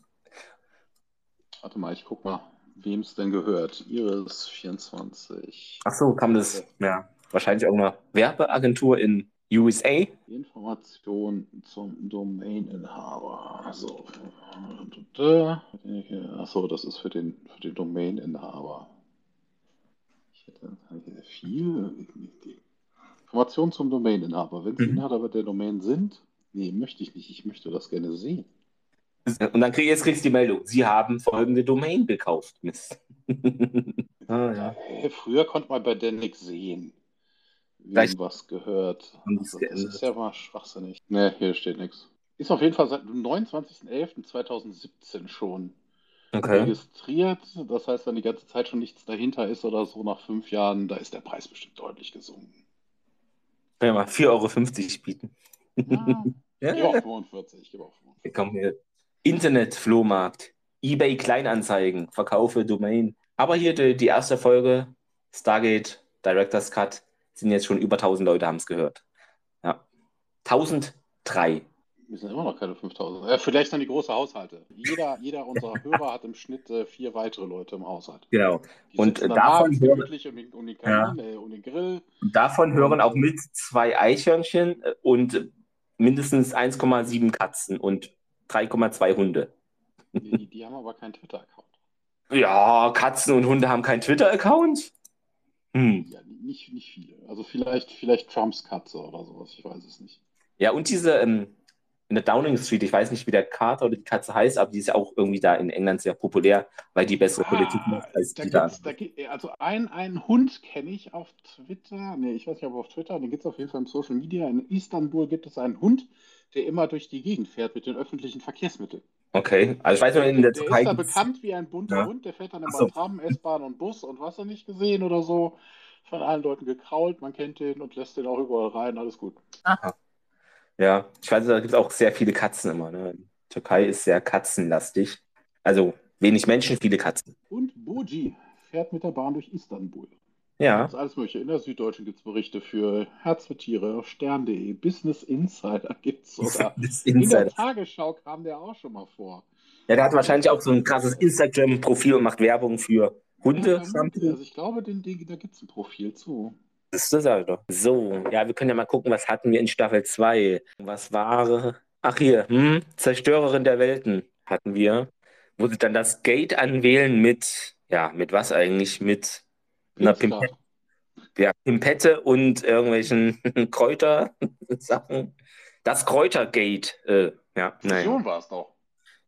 Warte mal, ich guck mal, wem es denn gehört. Iris 24. Ach so, man das, ja, wahrscheinlich irgendeine Werbeagentur in USA. Information zum Domaininhaber. So. Achso, das ist für den, für den Domaininhaber. Ich hätte viel. Information zum Domaininhaber. Wenn Sie Mhm. Inhaber der Domain sind, nee, möchte ich nicht. Ich möchte das gerne sehen. Und dann krieg, jetzt kriegst du die Meldung, sie haben folgende Domain gekauft. Mist. [laughs] ah, ja. Früher konnte man bei der nix sehen, wem Vielleicht- was gehört. Also, das ist ja mal schwachsinnig. Ne, hier steht nichts. Ist auf jeden Fall seit dem 29.11.2017 schon Okay. registriert. Das heißt, wenn die ganze Zeit schon nichts dahinter ist oder so nach fünf Jahren, da ist der Preis bestimmt deutlich gesunken. Können wir mal 4,50 Euro bieten. Ja, [laughs] ich gebe auch 45. Ich gebe auch 45. Komm hier. Internet, Flohmarkt, eBay Kleinanzeigen, Verkaufe, Domain. Aber hier die, die erste Folge, Stargate, Director's Cut, sind jetzt schon über 1000 Leute, haben es gehört. Ja. 1003. Wir sind immer noch keine 5000. Äh, vielleicht dann die großen Haushalte. Jeder, jeder unserer [laughs] Hörer hat im Schnitt äh, vier weitere Leute im Haushalt. Genau. Die Und davon hören, um den, um den Kamin, äh, um den Grill. und davon hören auch mit zwei Eichhörnchen äh, und mindestens 1,7 Katzen und 3,2 Hunde. Die, die haben aber keinen Twitter-Account. Ja, Katzen und Hunde haben keinen Twitter-Account. Hm. Ja, nicht, nicht viele. Also vielleicht, vielleicht Trumps Katze oder sowas, ich weiß es nicht. Ja, und diese ähm, in der Downing Street, ich weiß nicht, wie der Kater oder die Katze heißt, aber die ist ja auch irgendwie da in England sehr populär, weil die bessere Politik macht als da die da. also ein, einen Hund kenne ich auf Twitter, nee, ich weiß nicht, ob auf Twitter, den gibt es auf jeden Fall im Social Media. In Istanbul gibt es einen Hund, der immer durch die Gegend fährt mit den öffentlichen Verkehrsmitteln. Okay, also ich weiß nur, in der der Türkei ist da bekannt wie ein bunter Ja. Hund, der fährt dann immer so. Tram, S-Bahn und Bus und was er nicht gesehen oder so. Von allen Leuten gekrault, man kennt den und lässt den auch überall rein, alles gut. Ja, ich weiß, da gibt es auch sehr viele Katzen immer. Ne? Die Türkei ist sehr katzenlastig. Also wenig Menschen, viele Katzen. Und Boji fährt mit der Bahn durch Istanbul. Ja, Das ist alles mögliche. In der Süddeutschen gibt es Berichte für Herz für Tiere, Stern.de, Business Insider gibt es sogar. [laughs] In der. Tagesschau kam der auch schon mal vor. Ja, der hat wahrscheinlich auch so ein krasses Instagram-Profil und macht Werbung für Hunde. Ja, vermutlich. also ich glaube, den, den, da gibt es ein Profil zu. Das ist das Alter. So, ja, wir können ja mal gucken, was hatten wir in Staffel 2. Was war. Ach hier, hm, Zerstörerin der Welten hatten wir. Wo sie dann das Gate anwählen mit, ja, mit was eigentlich? Mit einer. Pimpette, ja, Pimpette und irgendwelchen [laughs] Kräuter-Sachen. Das Kräutergate, äh, ja, naja. Fusion war es doch.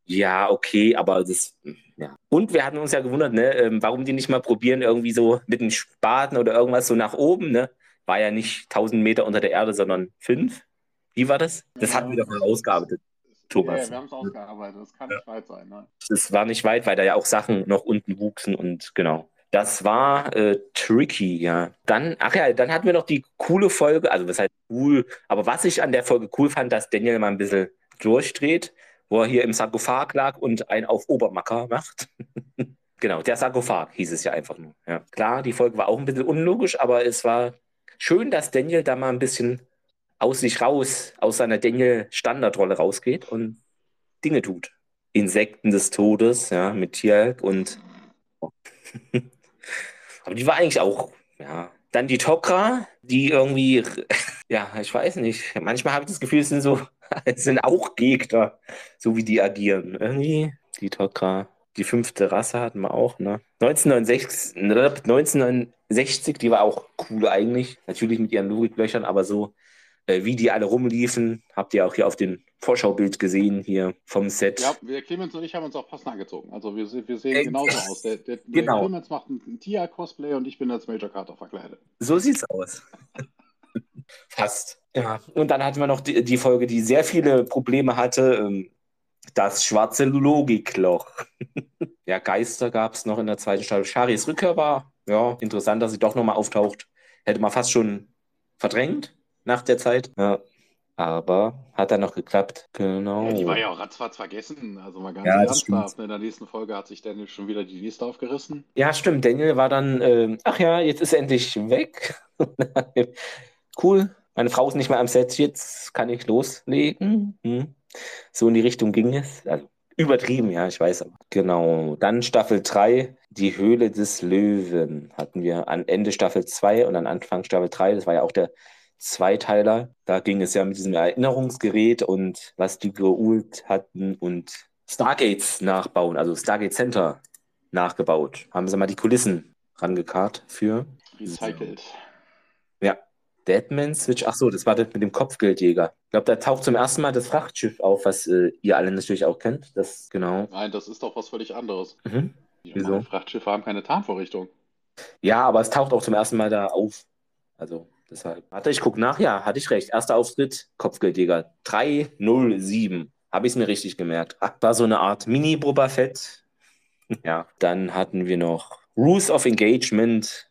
Ja, okay, aber das, ja. Und wir hatten uns ja gewundert, ne, ähm, warum die nicht mal probieren, irgendwie so mit einem Spaten oder irgendwas so nach oben, ne? War ja nicht 1000 Meter unter der Erde, sondern 5. Wie war das? Das hatten wir doch mal ausgearbeitet. Thomas. Ja, wir haben es ausgearbeitet. Das kann nicht weit sein. Nein. Das war nicht weit, weil da ja auch Sachen noch unten wuchsen und genau. Das war äh, tricky, ja. Dann, ach ja, dann hatten wir noch die coole Folge, also was heißt cool, aber was ich an der Folge cool fand, dass Daniel mal ein bisschen durchdreht, wo er hier im Sarkophag lag und einen auf Obermacker macht. [laughs] genau, der Sarkophag hieß es ja einfach nur. Ja. Klar, die Folge war auch ein bisschen unlogisch, aber es war schön, dass Daniel da mal ein bisschen aus sich raus, aus seiner Daniel-Standardrolle rausgeht und Dinge tut. Insekten des Todes, ja, mit Tierk und. [laughs] Aber die war eigentlich auch, ja. Dann die Tok'ra, die irgendwie, [laughs] ja, ich weiß nicht. Manchmal habe ich das Gefühl, es sind so, [laughs] es sind auch Gegner, so wie die agieren. Irgendwie, die Tok'ra. Die fünfte Rasse hatten wir auch, ne? 1969, 1969, die war auch cool eigentlich. Natürlich mit ihren Logiklöchern, aber so, äh, wie die alle rumliefen, habt ihr auch hier auf dem Vorschaubild gesehen, hier vom Set. Ja, wir Clemens und ich haben uns auch passend angezogen. Also wir, wir sehen Äh, genauso aus. Der, der, genau. der Clemens macht ein Tia-Cosplay und ich bin als Major Carter verkleidet. So sieht's aus. [laughs] Fast. Ja. Und dann hatten wir noch die, die Folge, die sehr viele Probleme hatte. ähm, Das schwarze Logikloch. [laughs] ja, Geister gab es noch in der zweiten Staffel. Sharis Rückkehr war, ja, interessant, dass sie doch nochmal auftaucht. Hätte man fast schon verdrängt nach der Zeit. Ja. Aber hat dann noch geklappt. Genau. Ja, die war ja auch ratzfatz vergessen. Also mal ganz Ja, ernsthaft. In der nächsten Folge hat sich Daniel schon wieder die Liste aufgerissen. Ja, stimmt. Daniel war dann, ähm, ach ja, jetzt ist er endlich weg. [laughs] cool. Meine Frau ist nicht mehr am Set, jetzt kann ich loslegen. Hm. So in die Richtung ging es. Also übertrieben, ja, ich weiß. Genau. Dann Staffel 3, die Höhle des Löwen hatten wir an Ende Staffel 2 und an Anfang Staffel 3. Das war ja auch der Zweiteiler. Da ging es ja mit diesem Erinnerungsgerät und was die geholt hatten und Stargates nachbauen, also Stargate Center nachgebaut. Haben sie mal die Kulissen rangekarrt für Recycelt. Deadman Switch. Ach so, das war das mit dem Kopfgeldjäger. Ich glaube, da taucht zum ersten Mal das Frachtschiff auf, was äh, ihr alle natürlich auch kennt. Das, genau. Nein, das ist doch was völlig anderes. Mhm. Wieso? normalen Frachtschiffe haben keine Tarnvorrichtung. Ja, aber es taucht auch zum ersten Mal da auf. Also, deshalb. Warte, ich gucke nach. Ja, hatte ich recht. Erster Auftritt, Kopfgeldjäger. 307. Habe ich es mir richtig gemerkt. Ach, war so eine Art Mini-Boba Fett. [laughs] Ja, dann hatten wir noch Rules of Engagement.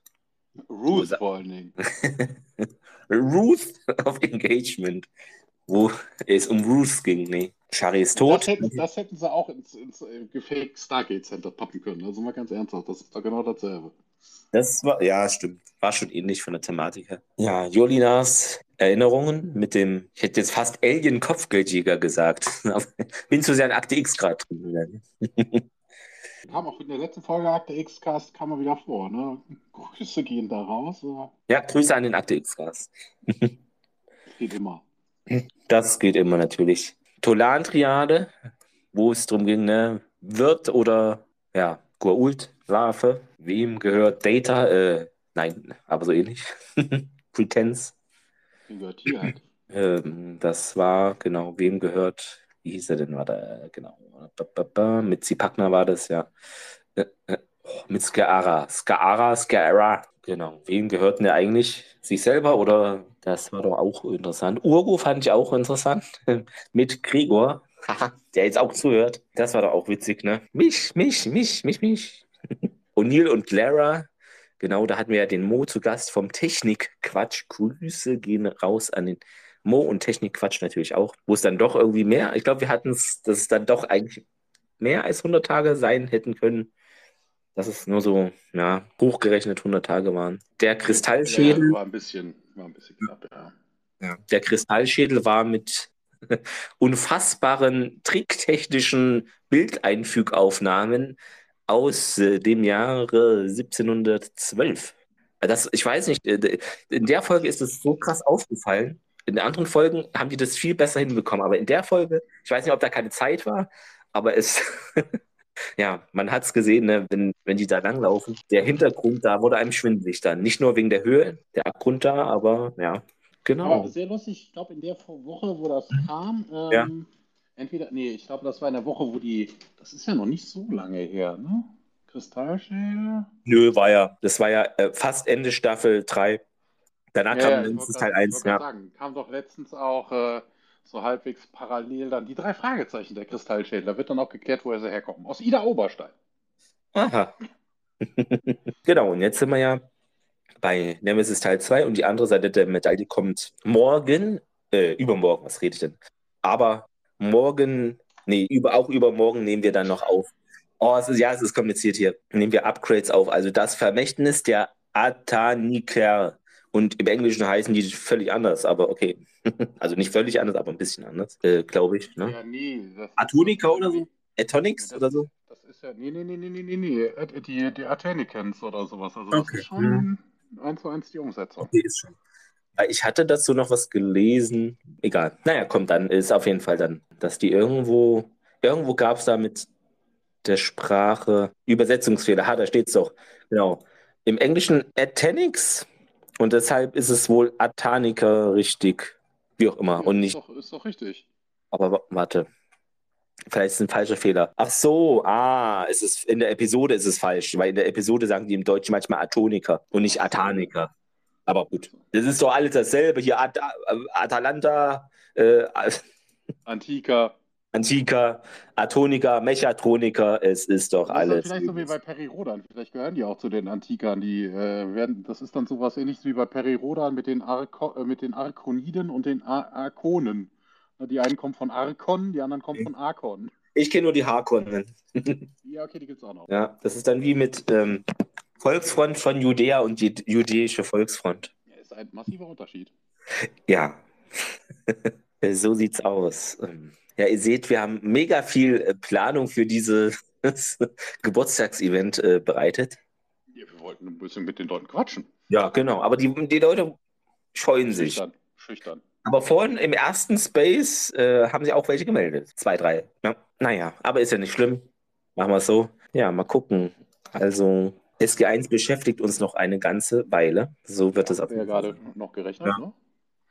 Ruth vor allen Dingen. [laughs] Ruth [laughs] of Engagement, wo es um Ruth ging. Nee, Shari ist tot. Das hätten, das hätten sie auch ins, ins äh, gefaked Stargate Center pappen können. Also mal ganz ernsthaft, das ist doch genau dasselbe. Das war, ja, stimmt. War schon ähnlich von der Thematik her. Ja, Jolinas Erinnerungen mit dem, ich hätte jetzt fast Alien-Kopfgeldjäger gesagt. [laughs] Bin zu sehr an Akte X gerade drin. [laughs] Kam auch in der letzten Folge Akte X-Cast kam er wieder vor, ne? [laughs] Grüße gehen da raus. Ja, Grüße an den Akte X-Cast. [laughs] Geht immer. Das geht immer natürlich. Tolan-Triade, wo es darum ging, ne? Wird oder, ja, Goa'uld, Waffe. Wem gehört Data? Äh, nein, aber so ähnlich. [laughs] Pretense. Wie gehört hier halt. Ähm, das war, genau, wem gehört, wie hieß er denn, war da, genau, mit Zipakna war das, ja. Äh, äh, oh, mit Skaara, Skaara, Skaara, genau. Wem gehört denn der eigentlich? Sich selber oder, das war doch auch interessant. Urgo fand ich auch interessant, [laughs] mit Gregor, der jetzt auch zuhört. Das war doch auch witzig, ne? Mich, mich, mich, mich, mich. [laughs] O'Neill und Clara, Genau, da hatten wir ja den Mo zu Gast vom Technik-Quatsch. Grüße gehen raus an den Mo und Technik-Quatsch natürlich auch, wo es dann doch irgendwie mehr, ich glaube, wir hatten es, dass es dann doch eigentlich mehr als 100 Tage sein hätten können. Dass es nur so, ja, hochgerechnet 100 Tage waren. Der Kristallschädel, Ja, war ein bisschen, war ein bisschen knapp, ja. der Kristallschädel war mit [laughs] unfassbaren tricktechnischen Bildeinfügaufnahmen aus äh, dem Jahre 1712. Das, ich weiß nicht, äh, in der Folge ist es so krass aufgefallen. In den anderen Folgen haben die das viel besser hinbekommen. Aber in der Folge, ich weiß nicht, ob da keine Zeit war, aber es, [laughs] ja, man hat es gesehen, ne, wenn, wenn die da langlaufen. Der Hintergrund, da wurde einem schwindelig dann. Nicht nur wegen der Höhe, der Abgrund da, aber ja, genau. Aber sehr lustig, ich glaube, in der Woche, wo das kam, ähm, Ja. entweder, nee, ich glaube, das war in der Woche, wo die, das ist ja noch nicht so lange her, ne? Kristallschädel? Nö, war ja, das war ja äh, fast Ende Staffel 3. Danach Ja, kam mindestens Teil grad- ich 1, wollte grad ja. sagen, kam doch letztens auch äh, so halbwegs parallel dann die drei Fragezeichen der Kristallschädel. Da wird dann auch geklärt, woher sie herkommen. Aus Ida Oberstein. Aha. [laughs] genau, und jetzt sind wir ja bei Nemesis Teil 2 und die andere Seite der Medaille kommt morgen, äh, übermorgen, was rede ich denn? Aber morgen, nee, über, auch übermorgen nehmen wir dann noch auf. Oh, es ist, ja, es ist kompliziert hier. Nehmen wir Upgrades auf. Also das Vermächtnis der Ataniker. Und im Englischen heißen die völlig anders, aber okay. [laughs] Also nicht völlig anders, aber ein bisschen anders, äh, glaube ich. Ne? Ja, nee. Atonica oder so? Atonics oder so? Das ist ja, nee, nee, nee, nee, nee, nee, nee. Die, die Athenikens oder sowas. Also das Okay. ist schon eins zu eins die Umsetzung. Okay, ist schon. Ich hatte dazu noch was gelesen. Egal. Naja, kommt dann. Ist auf jeden Fall dann, dass die irgendwo, irgendwo gab es da mit der Sprache Übersetzungsfehler. Ha, da steht es doch. Genau. Im Englischen Atenics und deshalb ist es wohl Atanica richtig. Wie auch immer. Und ist, nicht, doch, ist doch richtig. aber wa- warte. Vielleicht ist es ein falscher Fehler. Ach so, ah, es ist, in der Episode ist es falsch, weil in der Episode sagen die im Deutschen manchmal Atonica und nicht Atanica. Aber gut, das ist doch alles dasselbe. Hier At Atalanta, äh, [laughs] Antika. Antica, Atonica, Mechatronica, es ist doch Das ist alles. vielleicht so wie bei Peri Rodan. Vielleicht gehören die auch zu den Antikern. Die äh, werden, das ist dann sowas ähnliches wie bei Peri Rodan mit den, Arko, äh, mit den Arkoniden und den Ar Arkonen. Die einen kommen von Arkon, die anderen kommen von Arkon. Ich kenne nur die Harkonnen. [laughs] Ja, okay, die gibt's auch noch. Ja, das ist dann wie mit ähm, Volksfront von Judäa und die jüdische Volksfront. Ja, ist ein massiver Unterschied. Ja, [laughs] so sieht's aus. Ja, ihr seht, wir haben mega viel äh, Planung für dieses [laughs] Geburtstagsevent äh, bereitet. Ja, wir wollten ein bisschen mit den Leuten quatschen. Ja, genau. Aber die, die Leute scheuen sich. Schüchtern. Schüchtern. Aber vorhin im ersten Space äh, haben sie auch welche gemeldet. Zwei, drei. Ja. Naja, aber ist ja nicht schlimm. Machen wir es so. Ja, mal gucken. Also, SG1 beschäftigt uns noch eine ganze Weile. So wird es Ja, haben wir ja gerade noch gerechnet, Ja. ne?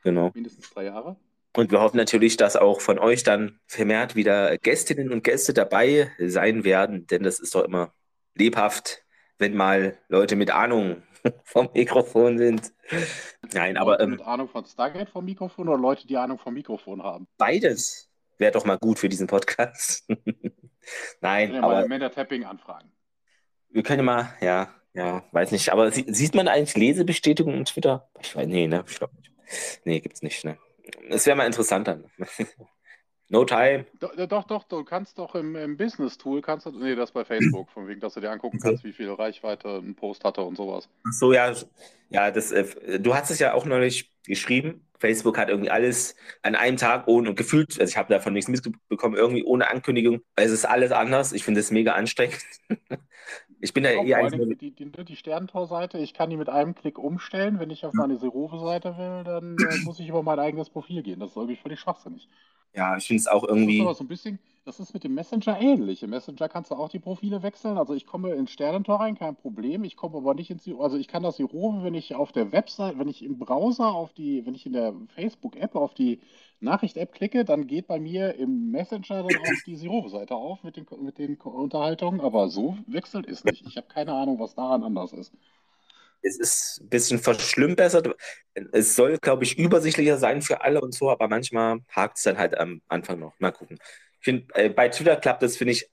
Genau. Mindestens drei Jahre. Und wir hoffen natürlich, dass auch von euch dann vermehrt wieder Gästinnen und Gäste dabei sein werden, denn das ist doch immer lebhaft, wenn mal Leute mit Ahnung [laughs] vom Mikrofon sind. Nein, aber Leute ähm, mit Ahnung von Stargate vom Mikrofon oder Leute, die Ahnung vom Mikrofon haben? beides wäre doch mal gut für diesen Podcast. [laughs] Nein, Ja, aber Amanda Tapping anfragen. wir können mal, ja, ja, weiß nicht. Aber sie, sieht man eigentlich Lesebestätigung in Twitter? Ich weiß, nee, ne? Ich glaube nicht. Nee, gibt's nicht, ne? Es wäre mal interessanter. [laughs] no time. Doch, doch, doch, du kannst doch im, im Business-Tool, kannst du, nee, das bei Facebook, von wegen, dass du dir angucken kannst, wie viel Reichweite ein Post hatte und sowas. Ach so, ja, ja, das, äh, du hast es ja auch neulich geschrieben. Facebook hat irgendwie alles an einem Tag ohne und gefühlt, also ich habe davon nichts mitbekommen, irgendwie ohne Ankündigung. Es ist alles anders. Ich finde es mega anstrengend. [laughs] Ich bin Auch eher vor eigentlich die, die, die Sterntor-Seite, ich kann die mit einem Klick umstellen. Wenn ich auf meine Seruve-Seite will, dann äh, muss ich über mein eigenes Profil gehen. Das ist irgendwie völlig schwachsinnig. Ja, ich finde es auch Das ist irgendwie. so ein bisschen, das ist mit dem Messenger ähnlich. Im Messenger kannst du auch die Profile wechseln. Also ich komme in Sternentor rein, kein Problem. Ich komme aber nicht ins. Also ich kann das Seruve, wenn ich auf der Website, wenn ich im Browser auf die, wenn ich in der Facebook-App auf die Nachricht-App klicke, dann geht bei mir im Messenger dann auch die Seruve-Seite auf mit den, mit den Unterhaltungen. Aber so wechselt es nicht. Ich habe keine Ahnung, was daran anders ist. Es ist ein bisschen verschlimmbessert. Es soll, glaube ich, übersichtlicher sein für alle und so, aber manchmal hakt es dann halt am Anfang noch. Mal gucken. Ich finde, äh, bei Twitter klappt das, finde ich,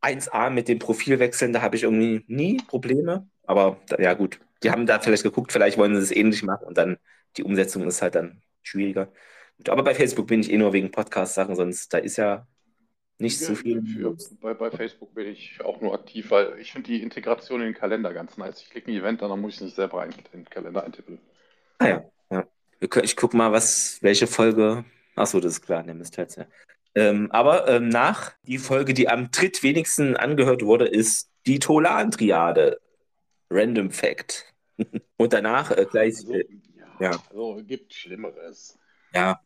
1A mit dem Profilwechseln, da habe ich irgendwie nie Probleme. Aber ja, gut. Die haben da vielleicht geguckt, vielleicht wollen sie es ähnlich machen und dann die Umsetzung ist halt dann schwieriger. Aber bei Facebook bin ich eh nur wegen Podcast-Sachen, sonst da ist ja nicht so viel. Für, bei, bei Facebook bin ich auch nur aktiv, weil ich finde die Integration in den Kalender ganz nice. Ich klicke ein Event, dann muss ich nicht selber in den Kalender eintippen. Ah ja, ja. Ich gucke mal, was, welche Folge. Achso, das ist klar, der Mist ja. Ähm, aber ähm, nach die Folge, die am drittwenigsten angehört wurde, ist die Tolan-Triade. Random Fact. [laughs] Und danach äh, gleich, Also, äh, ja, ja. also gibt Schlimmeres. ja,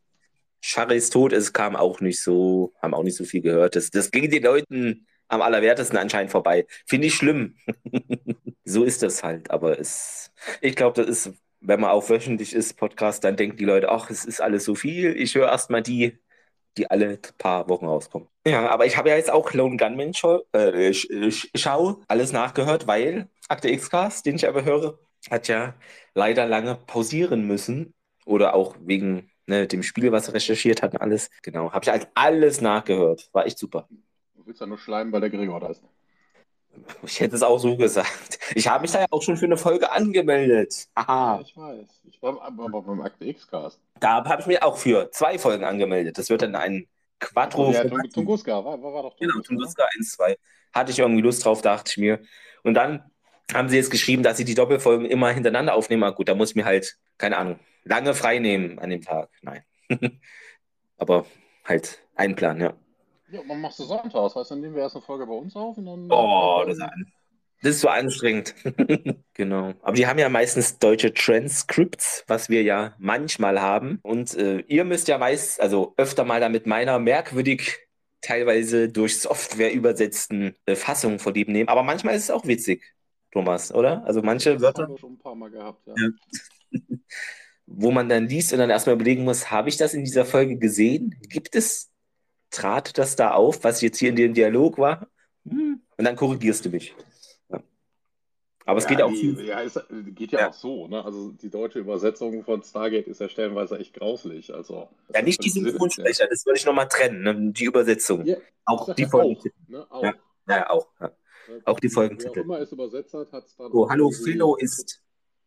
Charis Tod, es kam auch nicht so, haben auch nicht so viel gehört. Das, das ging den Leuten am allerwertesten anscheinend vorbei. Finde ich schlimm. [laughs] so ist das halt. Aber es, ich glaube, das ist, wenn man auch wöchentlich ist, Podcast, dann denken die Leute, ach, es ist alles so viel. Ich höre erstmal die, die alle paar Wochen rauskommen. Ja, aber ich habe ja jetzt auch Lone Gunman Show, äh, Sch- Sch- Schau alles nachgehört, weil Akte X-Cast, den ich aber höre, hat ja leider lange pausieren müssen. Oder auch wegen ne, dem Spiel, was er recherchiert hat und alles. Genau, habe ich halt alles nachgehört. War echt super. Du willst ja nur schleimen, weil der Gregor da ist. Ich hätte es auch so gesagt. Ich habe mich da ja auch schon für eine Folge angemeldet. Ja, Aha. ich weiß. Ich war aber aber beim Akte X-Cast. Da habe ich mich auch für zwei Folgen angemeldet. Das wird dann ein Quattro. Ja, Tung- Tunguska, war, war, war doch Genau, Tunguska. ne? Tunguska 1, 2. Hatte ich irgendwie Lust drauf, dachte ich mir. Und dann haben sie jetzt geschrieben, dass sie die Doppelfolgen immer hintereinander aufnehmen. Ah, Gut, da muss ich mir halt, keine Ahnung, lange frei nehmen an dem Tag. Nein. [laughs] Aber halt einen Plan, ja. Ja, man machst du sonntags, weißt du, dann nehmen wir erst eine Folge bei uns auf und dann. Oh, das ist, das ist so anstrengend. [laughs] genau. Aber die haben ja meistens deutsche Transcripts, was wir ja manchmal haben. Und äh, ihr müsst ja meist, also öfter mal da mit meiner merkwürdig teilweise durch Software übersetzten äh, Fassung dem nehmen. Aber manchmal ist es auch witzig, Thomas, oder? Also manche Das Wörter, haben wir schon ein paar Mal gehabt, ja. Ja. [laughs] wo man dann liest und dann erstmal überlegen muss, habe ich das in dieser Folge gesehen? Gibt es, trat das da auf, was jetzt hier in dem Dialog war? Hm. Und dann korrigierst du mich. Ja. Aber es Ja, geht auch die, ja, ist, geht ja, Ja. auch so, ne? Also die deutsche Übersetzung von Stargate ist ja stellenweise echt grauslich. Also, Ja, nicht die Synchronsprecher, das würde ich nochmal trennen, ne? die Übersetzung. Auch die ja Folgen. auch, ne? Auch. Ja. Auch. Auch die Wer auch Folgentitel. immer es übersetzt hat, hat es dann. So, hallo, Philo ist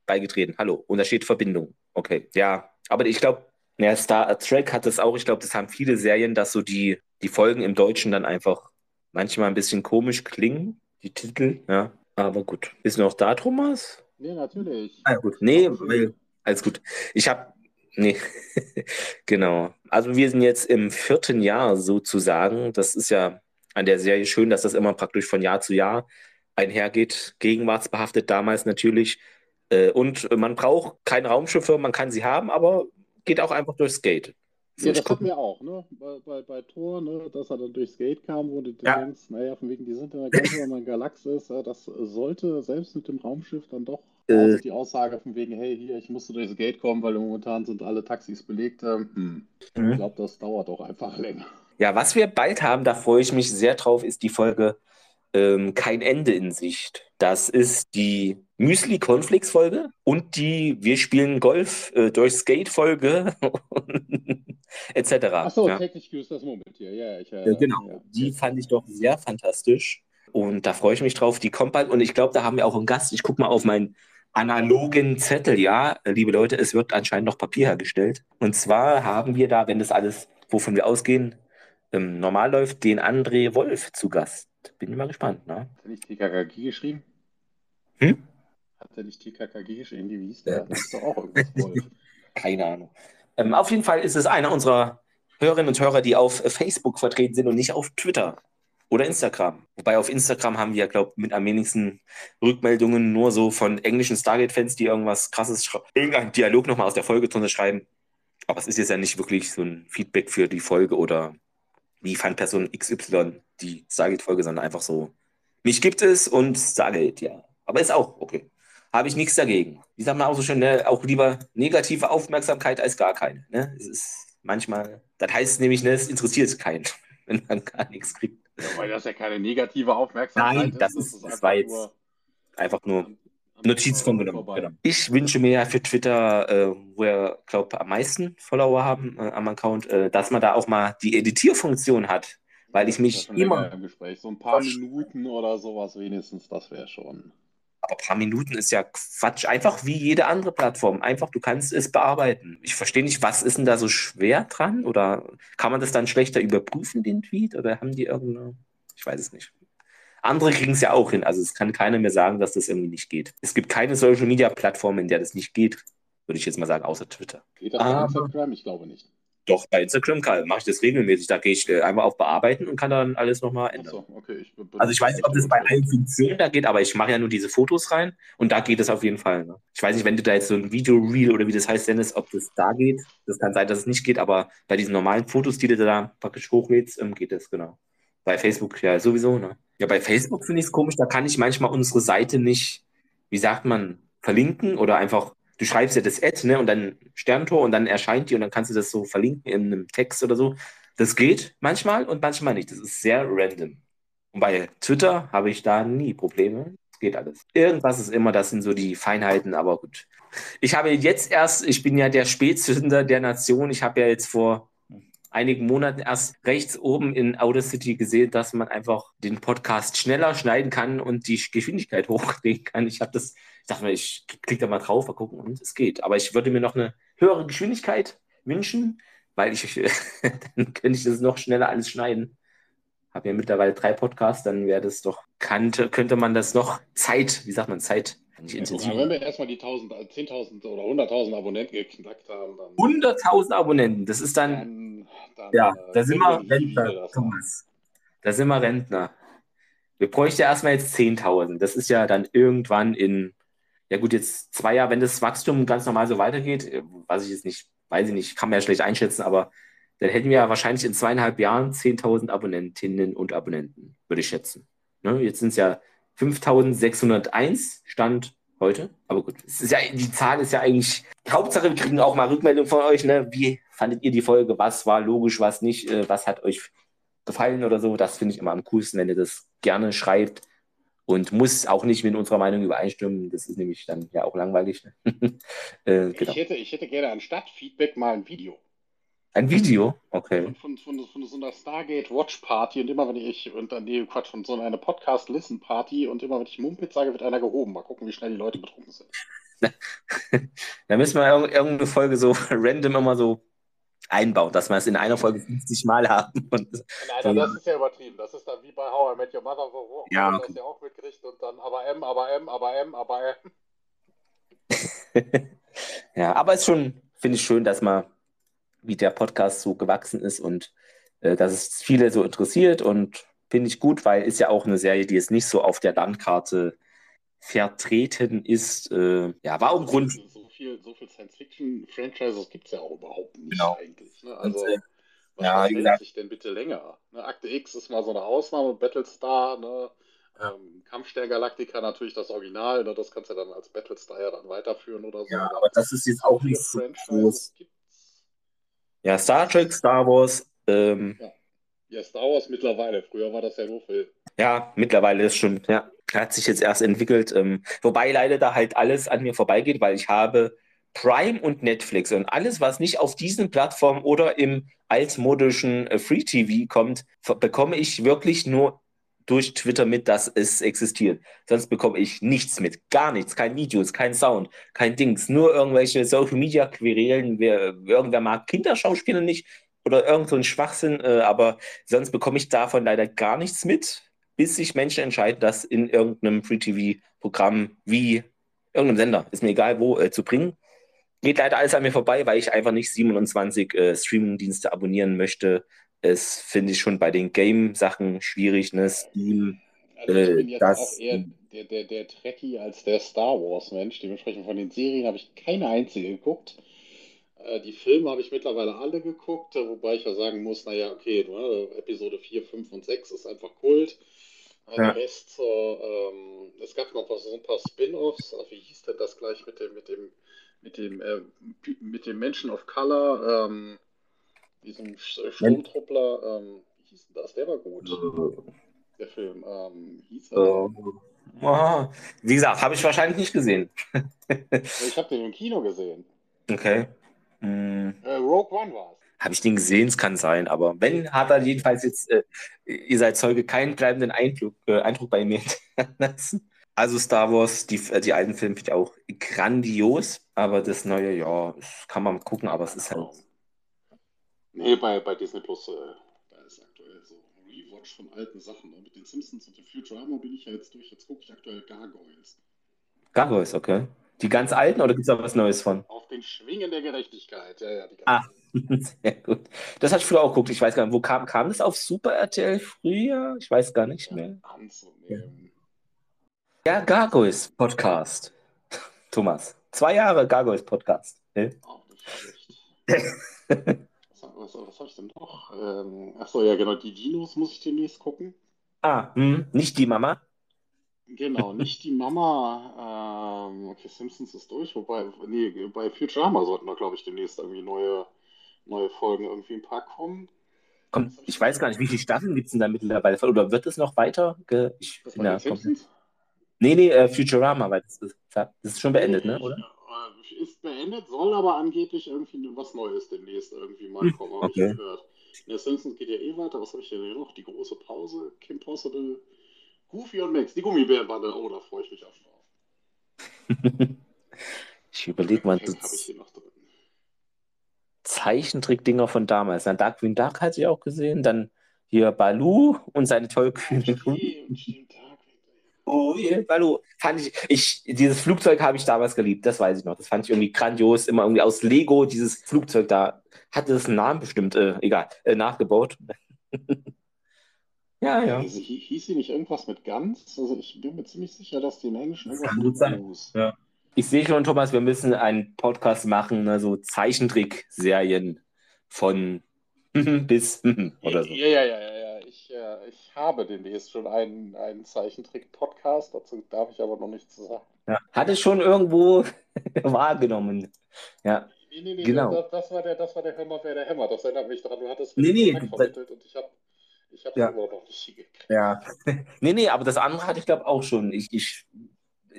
beigetreten. Hallo. Und da steht Verbindung. Okay. Ja, aber ich glaube, ja, Star Trek hat das auch. Ich glaube, das haben viele Serien, dass so die, die Folgen im Deutschen dann einfach manchmal ein bisschen komisch klingen, die Titel. Ja, aber gut. Ist noch da, Thomas? Nee, natürlich. Ah, gut. Nee, weil, alles gut. Ich habe, nee, [laughs] genau. Also wir sind jetzt im vierten Jahr sozusagen. Das ist ja an der Serie schön, dass das immer praktisch von Jahr zu Jahr einhergeht. Gegenwartsbehaftet damals natürlich. Äh, Und man braucht keine Raumschiffe, man kann sie haben, aber geht auch einfach durchs Gate. Ja, das hatten wir auch, ne? Bei, bei, bei Thor, ne? Dass er dann durchs Gate kam, wo du Ja. denkst, naja, von wegen, die sind in der ganz anderen Galaxis, ja, das sollte selbst mit dem Raumschiff dann doch, Äh. die Aussage von wegen, hey, hier, ich musste durchs Gate kommen, weil momentan sind alle Taxis belegt. Ähm, hm. Mhm. Ich glaube, das dauert auch einfach länger. Ja, was wir bald haben, da freue ich mich sehr drauf, ist die Folge ähm, Kein Ende in Sicht. Das ist die Müsli-Cornflakes-Folge und die Wir spielen Golf äh, durchs Skate-Folge [laughs] etc. Achso, ja. täglich grüßt das Moment hier. Ja, ich, äh, genau. ja. Die fand ich doch sehr fantastisch. Und da freue ich mich drauf. Die kommt bald. Und ich glaube, da haben wir auch einen Gast. Ich gucke mal auf meinen analogen Zettel. Ja, liebe Leute, es wird anscheinend noch Papier hergestellt. Und zwar haben wir da, wenn das alles, wovon wir ausgehen, ähm, normal läuft, den André Wolf zu Gast. Bin ich mal gespannt. Ne? Hat er nicht TKKG geschrieben? Hm? Hat er nicht TKKG geschrieben? Wie hieß der? Das ist doch auch irgendwas. [laughs] Keine Ahnung. Ähm, auf jeden Fall ist es einer unserer Hörerinnen und Hörer, die auf Facebook vertreten sind und nicht auf Twitter oder Instagram. Wobei auf Instagram haben wir, glaube ich, mit am wenigsten Rückmeldungen nur so von englischen Stargate-Fans, die irgendwas krasses, irgendeinen Dialog nochmal aus der Folge drunter schreiben. Aber es ist jetzt ja nicht wirklich so ein Feedback für die Folge oder wie fand Person XY die Stargate-Folge, sondern einfach so, mich gibt es und Stargate, ja. Aber ist auch okay. Habe ich nichts dagegen. Wie sagt man auch so schön, ne? auch lieber negative Aufmerksamkeit als gar keine. Ne? Es ist manchmal, das heißt nämlich, ne, es interessiert keinen, [laughs] wenn man gar nichts kriegt. Ja, weil das ja keine negative Aufmerksamkeit Nein, das ist- das einfach war jetzt nur Einfach nur an- an- Notiz von genommen. Genau. Ich wünsche mir ja für Twitter, äh, wo wir, glaube am meisten Follower haben äh, am Account, äh, dass man da auch mal die Editierfunktion hat, weil ich mich immer. im Gespräch. So ein paar Minuten oder sowas wenigstens, das wäre schon. Aber ein paar Minuten ist ja Quatsch. Einfach wie jede andere Plattform. Einfach, du kannst es bearbeiten. Ich verstehe nicht, was ist denn da so schwer dran? Oder kann man das dann schlechter überprüfen, den Tweet? Oder haben die irgendeine. Ich weiß es nicht. Andere kriegen es ja auch hin. Also es kann keiner mehr sagen, dass das irgendwie nicht geht. Es gibt keine Social Media Plattform, in der das nicht geht, würde ich jetzt mal sagen, außer Twitter. Geht das Aber- Instagram? Ich glaube nicht. Doch, bei Instagram mache ich das regelmäßig. Da gehe ich äh, einmal auf Bearbeiten und kann dann alles nochmal ändern. Achso, okay. Ich Also ich weiß nicht, ob das bei allen Funktionen da geht, aber ich mache ja nur diese Fotos rein und da geht es auf jeden Fall. Ne? Ich weiß nicht, wenn du da jetzt so ein Video-Reel oder wie das heißt, Dennis, ob das da geht. Das kann sein, dass es nicht geht, aber bei diesen normalen Fotos, die du da praktisch hochlädst, ähm, geht das genau. Bei Facebook ja sowieso. Ne? Ja, bei Facebook finde ich es komisch, da kann ich manchmal unsere Seite nicht, wie sagt man, verlinken oder einfach, du schreibst ja das Ad ne, und dann Sterntor und dann erscheint die und dann kannst du das so verlinken in einem Text oder so. Das geht manchmal und manchmal nicht. Das ist sehr random. Und bei Twitter habe ich da nie Probleme. Es geht alles. Irgendwas ist immer, das sind so die Feinheiten, aber gut. Ich habe jetzt erst, ich bin ja der Spätzünder der Nation. Ich habe ja jetzt vor einigen Monaten erst rechts oben in Audacity gesehen, dass man einfach den Podcast schneller schneiden kann und die Geschwindigkeit [laughs] hochdrehen kann. Ich habe das, ich dachte mir, ich klicke da mal drauf, mal gucken und es geht. Aber ich würde mir noch eine höhere Geschwindigkeit wünschen, weil ich, [laughs] dann könnte ich das noch schneller alles schneiden habe ja mittlerweile drei Podcasts, dann wäre das doch, kannte, könnte man das noch Zeit, wie sagt man, Zeit, nicht Ja, intensiv. mal, wenn wir erstmal die 1000, 10.000 oder 100.000 Abonnenten geknackt haben, dann. 100.000 Abonnenten, das ist dann, dann, dann ja, äh, da sind wir Rentner, Thomas. Da sind wir Rentner. Wir bräuchten ja erstmal jetzt 10.000. Das ist ja dann irgendwann in, ja gut, jetzt zwei Jahre, wenn das Wachstum ganz normal so weitergeht, äh, was ich jetzt nicht, weiß ich nicht, kann man ja schlecht einschätzen, aber dann hätten wir ja wahrscheinlich in zweieinhalb Jahren 10.000 Abonnentinnen und Abonnenten, würde ich schätzen. Ne? Jetzt sind es ja 5.601 Stand heute. Aber gut, es ist ja, die Zahl ist ja eigentlich, Hauptsache, wir kriegen auch mal Rückmeldung von euch. Ne? Wie fandet ihr die Folge? Was war logisch, was nicht? Äh, was hat euch gefallen oder so? Das finde ich immer am coolsten, wenn ihr das gerne schreibt. Und muss auch nicht mit unserer Meinung übereinstimmen. Das ist nämlich dann ja auch langweilig. Ne? [laughs] äh, genau. Ich, hätte, ich hätte gerne anstatt Feedback mal ein Video. Ein Video? Okay. Von, von, von, so einer Stargate Watch Party und immer wenn ich, und dann, nee, Quatsch, von so einer Podcast Listen Party und immer wenn ich Mumpitz sage, wird einer gehoben. Mal gucken, wie schnell die Leute betrunken sind. [laughs] Da müssen wir irg- irgendeine Folge so [laughs] random immer so einbauen, dass wir es in einer Folge 50 Mal haben. Und, Nein, das ist ja übertrieben. Das ist dann wie bei How I Met Your Mother, wo, Ja, man okay. das ja auch mitkriegt und dann aber M, aber M, aber M, aber M. [laughs] ja, aber es ist schon, finde ich schön, dass man, wie der Podcast so gewachsen ist und äh, dass es viele so interessiert und finde ich gut, weil ist ja auch eine Serie, die jetzt nicht so auf der Landkarte vertreten ist. Äh, ja, war auch ein Grund. So viel, so viel Science-Fiction-Franchises gibt es ja auch überhaupt nicht Genau. eigentlich. Ne? Also, Und, äh, was, ja, hält sich denn bitte länger? Ne? Akte X ist mal so eine Ausnahme, Battlestar, ne? Ähm, Kampfstern Galactica natürlich das Original, ne? das kannst du dann als Battlestar ja dann weiterführen oder so. Ja, aber das ist jetzt auch nicht so groß. Gibt's. Ja, Star Trek, Star Wars, ähm, Ja, Star Wars mittlerweile. Früher war das ja nur Film. Ja, mittlerweile ist schon, ja, hat sich jetzt erst entwickelt. Ähm, wobei leider da halt alles an mir vorbeigeht, weil ich habe Prime und Netflix und alles, was nicht auf diesen Plattformen oder im altmodischen äh, Free TV kommt, bekomme ich wirklich nur durch Twitter mit, dass es existiert. Sonst bekomme ich nichts mit. Gar nichts. Kein Videos, kein Sound, kein Dings. Nur irgendwelche Social Media Querelen. Wer, irgendwer mag Kinderschauspieler nicht oder irgend so Schwachsinn. Äh, aber sonst bekomme ich davon leider gar nichts mit, bis sich Menschen entscheiden, das in irgendeinem Free-TV-Programm wie irgendeinem Sender, ist mir egal wo, äh, zu bringen. Geht leider alles an mir vorbei, weil ich einfach nicht 27 äh, Streaming-Dienste abonnieren möchte. Es finde ich schon bei den Game-Sachen schwierig, ne? Steam, Also ich äh, bin jetzt das- auch eher der, der, der Trekkie als der Star Wars-Mensch. Dementsprechend von den Serien habe ich keine einzige geguckt. Äh, Die Filme habe ich mittlerweile alle geguckt, wobei ich ja sagen muss, naja, okay, ne, Episode 4, 5 und 6 ist einfach Kult. Äh, Ja. Der Rest, äh, ähm, es gab noch so ein paar Spin-offs. Äh, Wie hieß denn das gleich mit dem, mit dem, mit dem, äh, mit dem Menschen of Color, ähm, diesem Sturmtruppler, ähm, wie hieß denn das? Der war gut, der Film. Ähm, hieß er? Äh, aha. Wie gesagt, habe ich wahrscheinlich nicht gesehen. Ich habe den im Kino gesehen. Okay. Hm. Äh, Rogue One war es. Habe ich den gesehen? Es kann sein, aber wenn, hat er jedenfalls jetzt, äh, ihr seid Zeuge, keinen bleibenden Eindruck, äh, Eindruck bei mir [laughs] hinterlassen. Also Star Wars, die, äh, die alten Filme finde ich auch grandios, aber das neue, ja, das kann man gucken, aber es ist halt. Nee, bei, bei Disney Plus, äh, da ist aktuell so ein Rewatch von alten Sachen. Ne? Mit den Simpsons und dem Futurama bin ich ja jetzt durch. Jetzt gucke ich aktuell Gargoyles. Gargoyles, okay. Die ganz alten oder gibt es auch was Neues von? Auf den Schwingen der Gerechtigkeit. Ja, ja, die Ah. [laughs] Sehr gut. Das hatte ich früher auch geguckt. Ich weiß gar nicht, wo kam, kam das auf Super RTL früher? Ich weiß gar nicht mehr. anzunehmen. Ja, Gargoyles Podcast. [laughs] Thomas. Zwei Jahre Gargoyles Podcast. Ne? Auch nicht schlecht. Was, was, habe ich denn noch? Ähm, achso, ja, genau. Die Dinos muss ich demnächst gucken. Ah, hm, nicht die Mama. Genau, [laughs] nicht die Mama. Ähm, okay, Simpsons ist durch. Wobei, nee, bei Futurama sollten da, glaube ich, demnächst irgendwie neue, neue Folgen irgendwie ein paar kommen. Komm, ich weiß gar nicht, wie viele Staffeln gibt es denn da mittlerweile? Oder wird es noch weiter? Ich Das komplett- Simpsons? Nee, nee, äh, Futurama, weil das ist, das ist schon beendet, ne? Oder? Äh, Ist beendet, soll aber angeblich irgendwie was Neues demnächst irgendwie mal Hm, kommen, habe okay. ich gehört. Der Simpsons geht ja eh weiter. Was habe ich denn hier noch? Die große Pause, Kim Possible, Goofy und Max. Die Gummibärenbande, oh, da freue ich mich auch drauf. [laughs] ich überlege mal, Wen habe ich das hier noch drin? Zeichentrickdinger von damals. Dann Darkwing Duck hatte ich auch gesehen. Dann hier Balu und seine tollkühne. Oh, yeah, Balu. Fand ich, ich, dieses Flugzeug habe ich damals geliebt, das weiß ich noch. Das fand ich irgendwie grandios. Immer irgendwie aus Lego, dieses Flugzeug da. Hatte das einen Namen bestimmt, äh, egal, äh, nachgebaut. [laughs] ja, ja. Also, hi- hieß sie nicht irgendwas mit Gans? Also ich bin mir ziemlich sicher, dass die im Englischen Das irgendwas kann mit gut sein. Goose. Ja. Ich sehe schon, Thomas, wir müssen einen Podcast machen, ne, so Zeichentrickserien von [laughs] bis [laughs] oder so. Ja, ja, ja, ja, ja. Ich, äh, ich habe demnächst schon einen, einen Zeichentrick-Podcast, dazu darf ich aber noch nichts sagen. Ja. Hatte ich schon irgendwo [laughs] wahrgenommen. Ja. Nee, nee, nee, Genau. das, das war der, das war der Hör wer der Hämmer. Das erinnert mich daran. Du hattest Nee, mir nee, das- vermittelt und ich habe ich hab's Ja. immer noch nicht hingekriegt. Ja. nee, nee, aber das andere hatte ich glaube auch schon. Ich, ich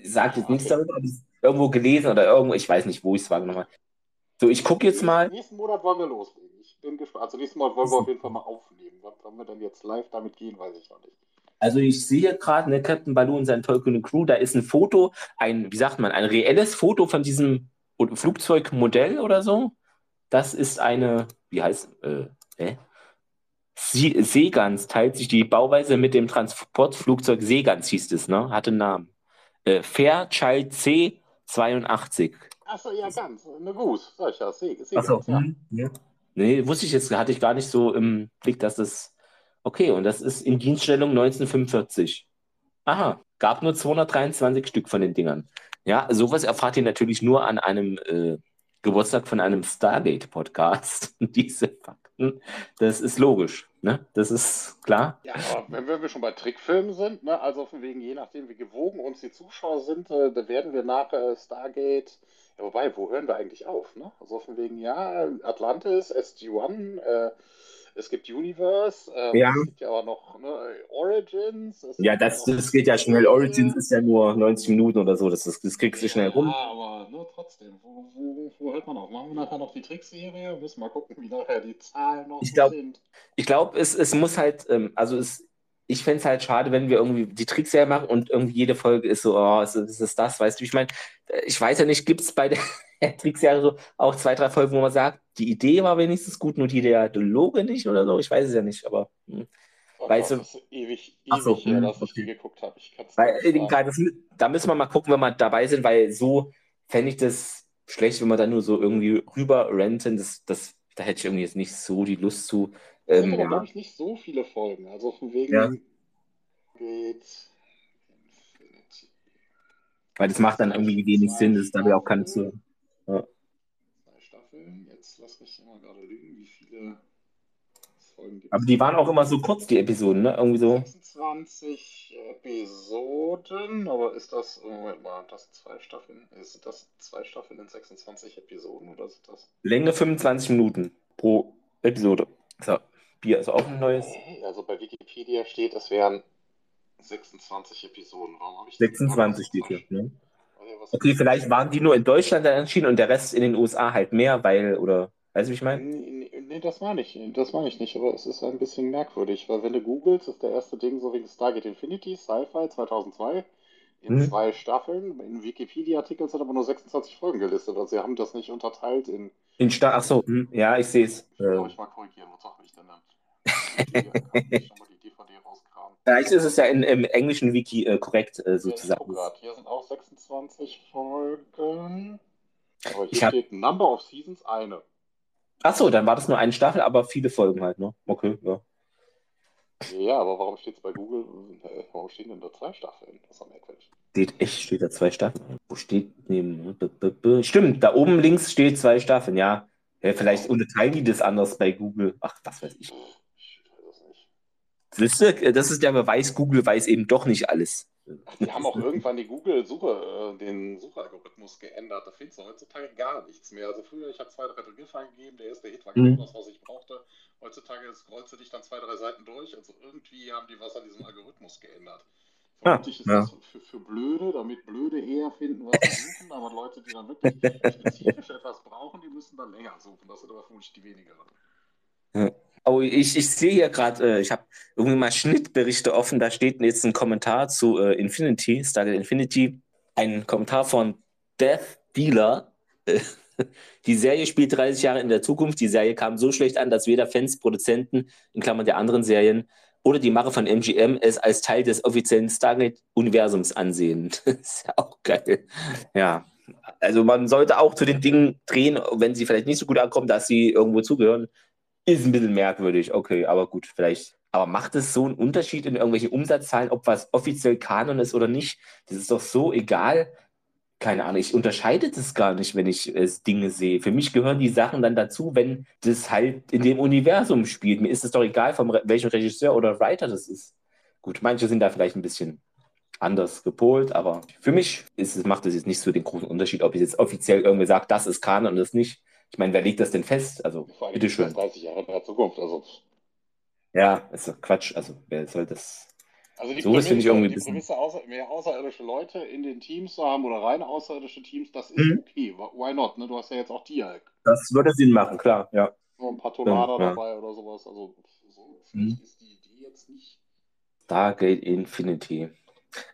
sage jetzt nichts darüber, aber irgendwo gelesen oder irgendwo, ich weiß nicht, wo ich es wahrgenommen habe. So, ich gucke jetzt mal. Nächsten Monat wollen wir loslegen. Ich bin gespannt. Also nächsten Mal wollen wir auf jeden Fall mal aufnehmen. Wann wann wir dann jetzt live damit gehen, weiß ich noch nicht. Also ich sehe gerade, ne, Captain Baloo und sein tollkühne Crew, da ist ein Foto, ein, wie sagt man, ein reelles Foto von diesem Flugzeugmodell oder so. Das ist eine, wie heißt, äh, hä? Sie Seegans teilt sich die Bauweise mit dem Transportflugzeug Seegans, hieß es, ne? Hatte einen Namen. Äh, Fairchild C82. Achso, ja, ganz. Eine Goose, sag ich ja. Achso, ja. hm, ja. Nee, wusste ich jetzt, hatte ich gar nicht so im Blick, dass das. Okay, und das ist in Dienststellung 1945. Aha, gab nur 223 Stück von den Dingern. Ja, sowas erfahrt ihr natürlich nur an einem äh, Geburtstag von einem Stargate-Podcast. [laughs] Diese Fakten, das ist logisch, ne? Das ist klar. Ja, wenn wir wir schon bei Trickfilmen sind, ne, also von wegen, je nachdem, wie gewogen uns die Zuschauer sind, äh, da werden wir nach äh, Stargate. Ja, wobei, wo hören wir eigentlich auf? Ne? Also von wegen, ja, Atlantis, SG-1, äh, es gibt Universe, ähm, Ja. es gibt ja aber noch ne, Origins. Ja, das, das geht ja schnell. Origins ist ja nur 90 Minuten oder so. Das, das, kriegst du schnell rum. Ja, aber ne, trotzdem, wo, wo, wo hört man auf? Machen wir nachher noch die Trickserie? Müssen wir gucken, wie nachher die Zahlen noch Ich glaub- sind. Ich glaube, es, es muss halt, ähm, also es, ich fände es halt schade, wenn wir irgendwie die Trickserie machen und irgendwie jede Folge ist so, oh, ist, ist es das, weißt du, ich meine, ich weiß ja nicht, gibt es bei der [laughs] Trickserie so auch zwei, drei Folgen, wo man sagt, die Idee war wenigstens gut, nur die Dialoge nicht oder so, ich weiß es ja nicht, aber hm. Oh weißt Gott, du, das ewig, ewig so, her, hm, dass ich okay. die geguckt habe. Ich kann's Weil, äh, das, da müssen wir mal gucken, wenn wir dabei sind, weil so fände ich das schlecht, wenn wir dann nur so irgendwie rüber renten. Das, das, da hätte ich irgendwie jetzt nicht so die Lust zu. Sind Ähm, aber, ja. glaube ich, nicht so viele Folgen. Also von wegen Ja. geht. Weil das macht dann irgendwie wenig Sinn, das ist da wäre auch keine zu. Lass mich mal gerade lügen, wie viele Folgen gibt Aber die waren auch immer so kurz, die Episoden, ne? Irgendwie so. 26 Episoden, aber ist das, oh, Moment mal, das zwei Staffeln? Ist das zwei Staffeln in 26 Episoden oder ist das? Länge 25 Minuten pro Episode. So, Bier ist auch ein neues. Also bei Wikipedia steht, es wären 26 Episoden. Warum habe ich 26 steht hier. Ne? Okay, vielleicht waren die nur in Deutschland dann erschienen und der Rest in den USA halt mehr, weil, oder, weißt du, wie ich meine? Nee, nee, das meine ich, das meine ich nicht, aber es ist ein bisschen merkwürdig, weil wenn du googelst, ist der erste Ding so wegen Stargate Infinity, Sci-Fi 2002, in Mhm. zwei Staffeln. In Wikipedia-Artikeln sind aber nur 26 Folgen gelistet, also sie haben das nicht unterteilt in. In Sta ach so, hm, ja, ich sehe es. Ich glaube, Äh, ich mal korrigieren, was sag ich denn dann? Vielleicht ist es ja in, im englischen Wiki äh, korrekt, äh, Ja, sozusagen. guck grad, hier sind auch 26 Folgen. Aber hier Ich hab- steht Number of Seasons eine. Ach so, dann war das nur eine Staffel, aber viele Folgen halt, ne? Okay, ja. Ja, aber warum steht es bei Google? äh, Warum stehen denn da zwei Staffeln? Das ist ja merkwürdig. Steht echt, steht da zwei Staffeln. Wo steht neben. b- Stimmt, da oben links steht zwei Staffeln, ja. ja vielleicht unterteilen die das anders bei Google. Ach, was weiß ich. Ich weiß es nicht. Siehst du, das ist der Beweis, Google weiß eben doch nicht alles. Die haben auch irgendwann die Google-Suche, äh, den Suchalgorithmus geändert. Da findest du heutzutage gar nichts mehr. Also früher, ich habe zwei, drei Begriffe eingegeben, der erste Hit war Mhm. genau das, was ich brauchte. Heutzutage scrollst du dich dann zwei, drei Seiten durch. Also irgendwie haben die was an diesem Algorithmus geändert. Vermutlich ist ja. das für, für Blöde, damit Blöde eher finden, was sie suchen, aber Leute, die dann wirklich spezifisch etwas brauchen, die müssen dann länger suchen. Das sind aber vermutlich die wenigeren. Oh, ich, ich sehe hier gerade, äh, ich habe irgendwie mal Schnittberichte offen, da steht jetzt ein Kommentar zu äh, Infinity, Stargate Infinity, ein Kommentar von Death Dealer. Äh, [laughs] Die Serie spielt 30 Jahre in der Zukunft. Die Serie kam so schlecht an, dass weder Fans, Produzenten, in Klammern der anderen Serien, oder die Macher von MGM es als Teil des offiziellen Stargate-Universums ansehen. Das [laughs] ist ja auch geil. Ja, also man sollte auch zu den Dingen drehen, wenn sie vielleicht nicht so gut ankommen, dass sie irgendwo zugehören. Ist ein bisschen merkwürdig, okay, aber gut, vielleicht. Aber macht es so einen Unterschied in irgendwelchen Umsatzzahlen, ob was offiziell Kanon ist oder nicht? Das ist doch so egal. Keine Ahnung, ich unterscheide das gar nicht, wenn ich äh, Dinge sehe. Für mich gehören die Sachen dann dazu, wenn das halt in dem Universum spielt. Mir ist es doch egal, von Re welchem Regisseur oder Writer das ist. Gut, manche sind da vielleicht ein bisschen anders gepolt, aber für mich ist es, macht es jetzt nicht so den großen Unterschied, ob ich jetzt offiziell irgendwie sage, das ist Kanon und das nicht. Ich meine, wer legt das denn fest? Also, Vor allem bitteschön. ist das 30 Jahre in der Zukunft. Also, Ja, ist doch Quatsch. Also, wer soll das? also die Sowas finde ich Prämisse- irgendwie die bisschen- Prämisse, außer, mehr außerirdische Leute in den Teams zu haben oder rein außerirdische Teams, das ist Mhm. okay. Why not? Ne? Du hast ja jetzt auch Dialk. Das würde Sinn machen, klar, ja. So ein paar Tonada Ja. dabei oder sowas. Also, so, Mhm. vielleicht ist die Idee jetzt nicht. Stargate Infinity.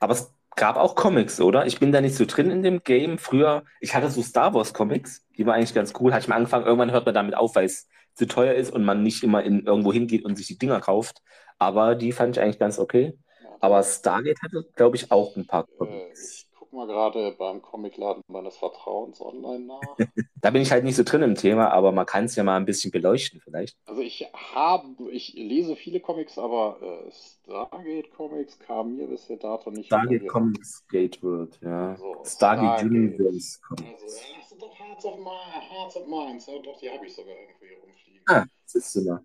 Aber es gab auch Comics, oder? Ich bin da nicht so drin in dem Game. Früher, ich hatte so Star Wars Comics, die waren eigentlich ganz cool. Hatte ich mal angefangen, irgendwann hört man damit auf, weil es zu teuer ist und man nicht immer in irgendwo hingeht und sich die Dinger kauft. Aber die fand ich eigentlich ganz okay. Aber Stargate hatte, glaube ich, auch ein paar äh, Comics. Mal gerade beim Comicladen meines Vertrauens online nach. [laughs] Da bin ich halt nicht so drin im Thema, aber man kann es ja mal ein bisschen beleuchten vielleicht. Also ich habe, ich lese viele Comics, aber äh, Stargate Comics kam mir bisher dato nicht Stargate Comics Gate World, ja. So, Stargate Stargate. Universe Also, Comics. ja, das sind doch Hearts of, Mi- Hearts of Minds. Ja, doch, die habe ich sogar irgendwo hier rumfliegen. Ah, siehst du mal.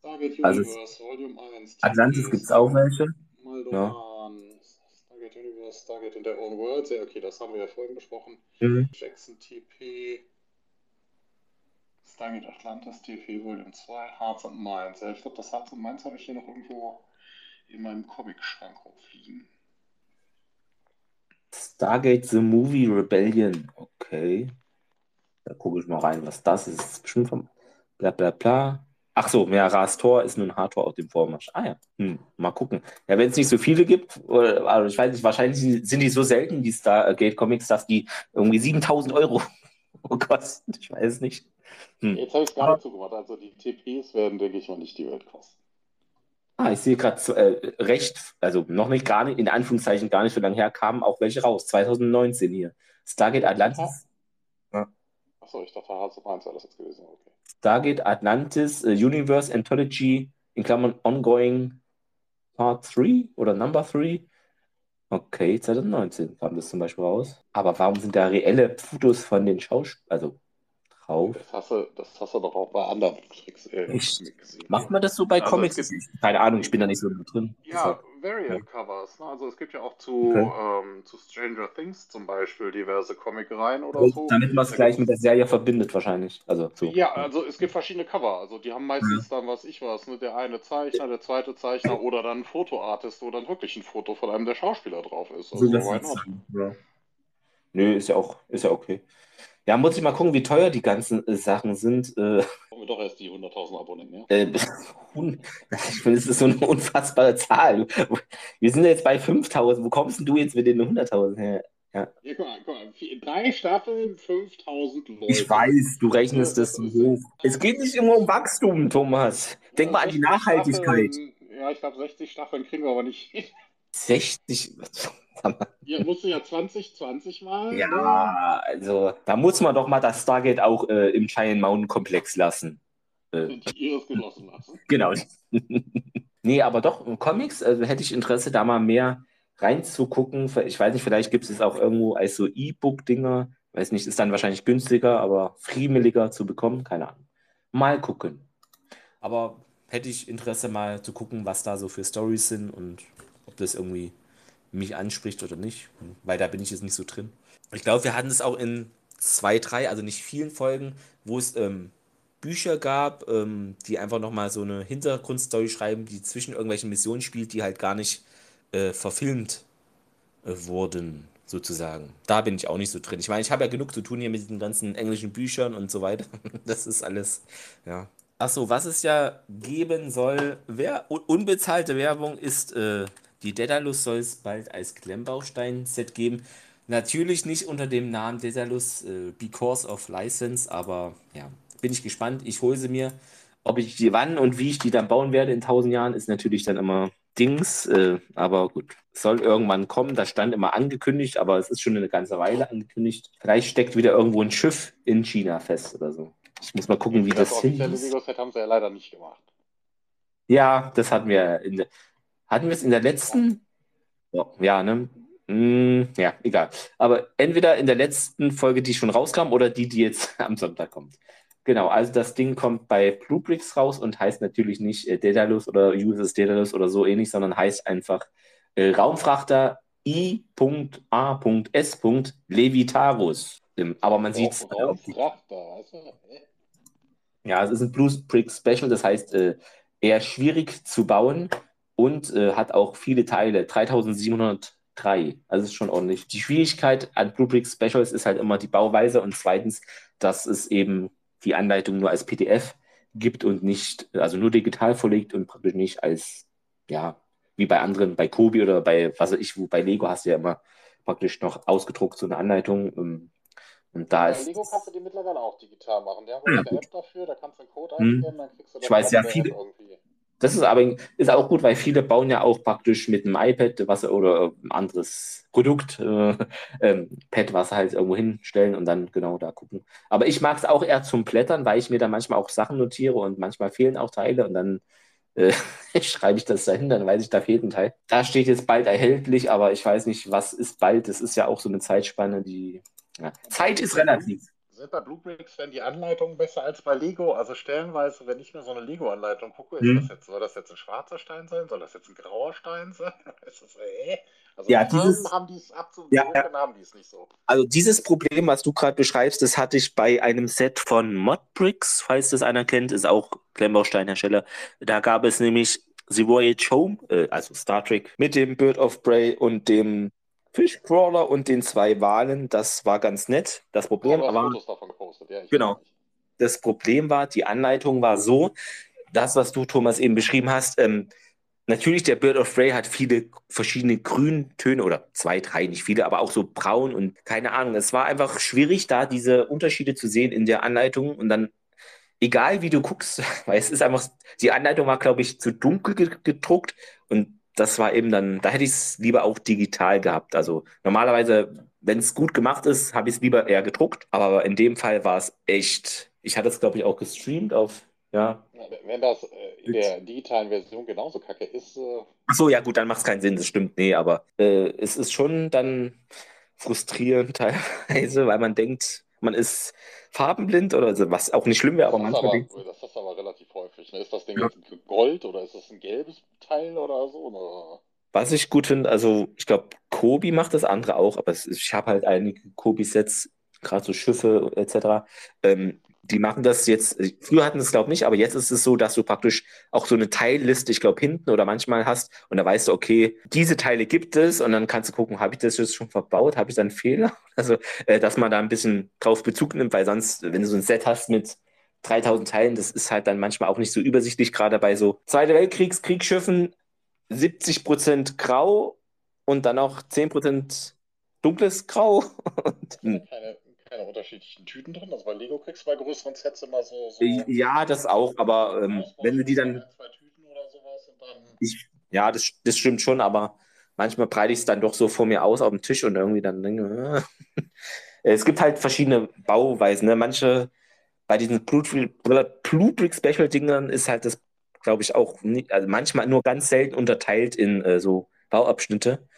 Stargate Also, Universe, Volume 1. Atlantis gibt es auch welche. Maldoran, Stargate Universe, Stargate in their own world. Ja, okay, das haben wir ja vorhin besprochen. Mhm. Jackson TP. Stargate Atlantis TP Volume 2, Hearts and Minds. Ja, ich glaube, das Hearts and Minds habe ich hier noch irgendwo in meinem Comic-Schrank rumfliegen. Stargate The Movie Rebellion. Okay. Da gucke ich mal rein, was das ist. Das ist bestimmt vom bla bla bla. Ach so, ja, Rastor ist nun Hardtor auf dem Vormarsch. Ah ja, hm, mal gucken. Ja, wenn es nicht so viele gibt, oder, also ich weiß nicht, wahrscheinlich sind die so selten, die Stargate Comics, dass die irgendwie 7000 Euro [laughs] kosten. Ich weiß es nicht. Hm. Jetzt habe ich es gar nicht zugemacht. Also die TPs werden, denke ich mal, nicht die Welt kosten. Ah, ich sehe gerade äh, recht, also noch nicht gar nicht, in Anführungszeichen gar nicht so lange her, kamen auch welche raus. 2019 hier. Stargate Atlantis. Achso, ich dachte, Hearts of Mines wäre das jetzt gewesen. Okay. Stargate Atlantis uh, Universe Anthology in Klammern Ongoing Part 3 oder Number 3. Okay, 2019 kam das zum Beispiel raus. Aber warum sind da reelle Fotos von den Schauspielern, also drauf. Das hast du, das hast du doch auch bei anderen Tricks äh, gesehen. Macht man das so bei also Comics? Gibt, Keine Ahnung, ich bin da nicht so drin. Ja, Variant-Covers. Ne? Also es gibt ja auch zu, okay. ähm, zu Stranger Things zum Beispiel diverse Comic-Reihen oder oh, so. Damit man es gleich mit der Serie verbindet wahrscheinlich. Also, so. Ja, also es gibt verschiedene Cover. Also die haben meistens mhm. dann, was ich was, ne? der eine Zeichner, der zweite Zeichner oder dann ein Fotoartist, wo dann wirklich ein Foto von einem der Schauspieler drauf ist. Also, so, why not? Ja. Nö, ist ja auch, ist ja okay. Ja, muss ich mal gucken, wie teuer die ganzen äh, Sachen sind. Äh, Kommen wir doch erst die 100.000 Abonnenten, ja? Äh, [laughs] ich finde, das ist so eine unfassbare Zahl. Wir sind jetzt bei 5.000. Wo kommst denn du jetzt mit den 100.000 her? Ja. ja, guck mal, guck mal. Drei Staffeln, 5000 Leute. Ich weiß, du rechnest ja, das so hoch. Es geht nicht immer um Wachstum, Thomas. Denk mal an die Nachhaltigkeit. Staffeln, ja, ich glaube, 60 Staffeln kriegen wir aber nicht. 60? Ja, musst du ja 2020 mal. Ja, ne? also da muss man doch mal das Stargate auch äh, im Giant Mountain Komplex lassen. Äh, Die Iris genossen lassen. [laughs] Genau. [laughs] nee, aber doch, Comics, also hätte ich Interesse, da mal mehr reinzugucken. Ich weiß nicht, vielleicht gibt es auch irgendwo als so E-Book-Dinger. Weiß nicht, ist dann wahrscheinlich günstiger, aber friemeliger zu bekommen. Keine Ahnung. Mal gucken. Aber hätte ich Interesse mal zu gucken, was da so für Stories sind und ob das irgendwie mich anspricht oder nicht, weil da bin ich jetzt nicht so drin. Ich glaube, wir hatten es auch in zwei, drei, also nicht vielen Folgen, wo es ähm, Bücher gab, ähm, die einfach nochmal so eine Hintergrundstory schreiben, die zwischen irgendwelchen Missionen spielt, die halt gar nicht äh, verfilmt äh, wurden, sozusagen. Da bin ich auch nicht so drin. Ich meine, ich habe ja genug zu tun hier mit diesen ganzen englischen Büchern und so weiter. [laughs] das ist alles, ja. Achso, was es ja geben soll, wer, unbezahlte Werbung ist äh, die Daedalus soll es bald als Klemmbaustein-Set geben. Natürlich nicht unter dem Namen Daedalus äh, Because of License, aber ja, bin ich gespannt. Ich hole sie mir. Ob ich die wann und wie ich die dann bauen werde in 1000 Jahren, ist natürlich dann immer Dings. Äh, aber gut, soll irgendwann kommen. Das stand immer angekündigt, aber es ist schon eine ganze Weile angekündigt. Vielleicht steckt wieder irgendwo ein Schiff in China fest oder so. Ich muss mal gucken, wie das, das hin ist. Haben sie ja leider nicht gemacht. Ja, das hatten wir in der. Hatten wir es in der letzten? Ja, ne? Hm, ja, egal. Aber entweder in der letzten Folge, die schon rauskam, oder die, die jetzt [laughs] am Sonntag kommt. Genau, also das Ding kommt bei Bluebricks raus und heißt natürlich nicht äh, Daedalus oder USS Daedalus oder so ähnlich, sondern heißt einfach äh, Raumfrachter I.A.S. Levitarus. Aber man sieht es. Ja, es ist ein Bluebrick Special, das heißt äh, eher schwierig zu bauen und äh, hat auch viele Teile, 3703. Also ist schon ordentlich. Die Schwierigkeit an Bluebrick Specials ist halt immer die Bauweise und zweitens, dass es eben die Anleitung nur als PDF gibt und nicht, also nur digital vorlegt und praktisch nicht als, ja, wie bei anderen, bei Kobi oder bei, was weiß ich, wo bei Lego hast du ja immer praktisch noch ausgedruckt so eine Anleitung. Ähm, und da bei ist. Lego kannst du die mittlerweile auch digital machen. Die haben ja, eine App dafür, da kannst du einen Code hm. eingeben, dann kriegst du das Ich weiß ja, viele, irgendwie. Das ist aber ist auch gut, weil viele bauen ja auch praktisch mit einem iPad was, oder ein anderes Produkt, äh, ähm, Pad, was halt irgendwo hinstellen und dann genau da gucken. Aber ich mag es auch eher zum Blättern, weil ich mir da manchmal auch Sachen notiere und manchmal fehlen auch Teile und dann äh, [laughs] schreibe ich das dahin, dann weiß ich, da fehlt ein Teil. Da steht jetzt bald erhältlich, aber ich weiß nicht, was ist bald. Das ist ja auch so eine Zeitspanne, die. Ja. Zeit ist relativ. Sind bei Bluebricks denn die Anleitungen besser als bei Lego? Also stellenweise, wenn ich mir so eine Lego-Anleitung gucke, hm. das jetzt, soll das jetzt ein schwarzer Stein sein? Soll das jetzt ein grauer Stein sein? [laughs] das, äh? Also ja, dieses, haben die es abzuwürgen, ja, haben die es nicht so. Also dieses Problem, was du gerade beschreibst, das hatte ich bei einem Set von Modbricks, falls das einer kennt, ist auch Klemmbausteinhersteller. Da gab es nämlich The Voyage Home, äh, also Star Trek, mit dem Bird of Prey und dem Fischcrawler und den zwei Walen, das war ganz nett. Das Problem ja, war. Ja, genau. Das Problem war, die Anleitung war so, das, was du, Thomas, eben beschrieben hast, ähm, natürlich, der Bird of Prey hat viele verschiedene Grüntöne oder zwei, drei, nicht viele, aber auch so braun und keine Ahnung. Es war einfach schwierig, da diese Unterschiede zu sehen in der Anleitung und dann, egal wie du guckst, [laughs] weil es ist einfach, die Anleitung war, glaube ich, zu dunkel gedruckt und das war eben dann, da hätte ich es lieber auch digital gehabt. Also normalerweise, wenn es gut gemacht ist, habe ich es lieber eher gedruckt, aber in dem Fall war es echt, ich hatte es, glaube ich, auch gestreamt auf ja. Wenn das äh, in der digitalen Version genauso kacke ist. Äh Ach so, ja gut, dann macht es keinen Sinn, das stimmt. Nee, aber äh, es ist schon dann frustrierend [laughs] teilweise, weil man denkt, man ist farbenblind oder so, was auch nicht schlimm wäre, aber manchmal. Aber, das ist aber relativ häufig. Ne? Ist das Ding ja. jetzt Gold oder ist das ein gelbes Teil oder so? Oder? Was ich gut finde, also ich glaube, Kobi macht das andere auch, aber ist, ich habe halt einige Kobi-Sets, gerade so Schiffe etc. Ähm, die machen das jetzt, früher hatten es glaube ich nicht, aber jetzt ist es so, dass du praktisch auch so eine Teilliste, ich glaube hinten oder manchmal hast und da weißt du, okay, diese Teile gibt es und dann kannst du gucken, habe ich das jetzt schon verbaut, habe ich da einen Fehler? [laughs] Also, äh, dass man da ein bisschen drauf Bezug nimmt, weil sonst, wenn du so ein Set hast mit 3000 Teilen, das ist halt dann manchmal auch nicht so übersichtlich, gerade bei so Zweite Weltkriegs Kriegsschiffen, 70 Prozent grau und dann noch 10 Prozent dunkles Grau. [laughs] Keine, keine unterschiedlichen Tüten drin? Also bei Lego kriegst du bei größeren Sets immer so. so ja, das auch, aber ähm, wenn du die dann. Zwei Tüten oder sowas und dann. Ich, ja, das, das stimmt schon, aber manchmal breite ich es dann doch so vor mir aus auf dem Tisch und irgendwie dann denke, [laughs] äh. es gibt halt verschiedene Bauweisen. Ne? Manche bei diesen Bluebrick Special Dingern ist halt das, glaube ich, auch nicht, also manchmal nur ganz selten unterteilt in äh, so Bauabschnitte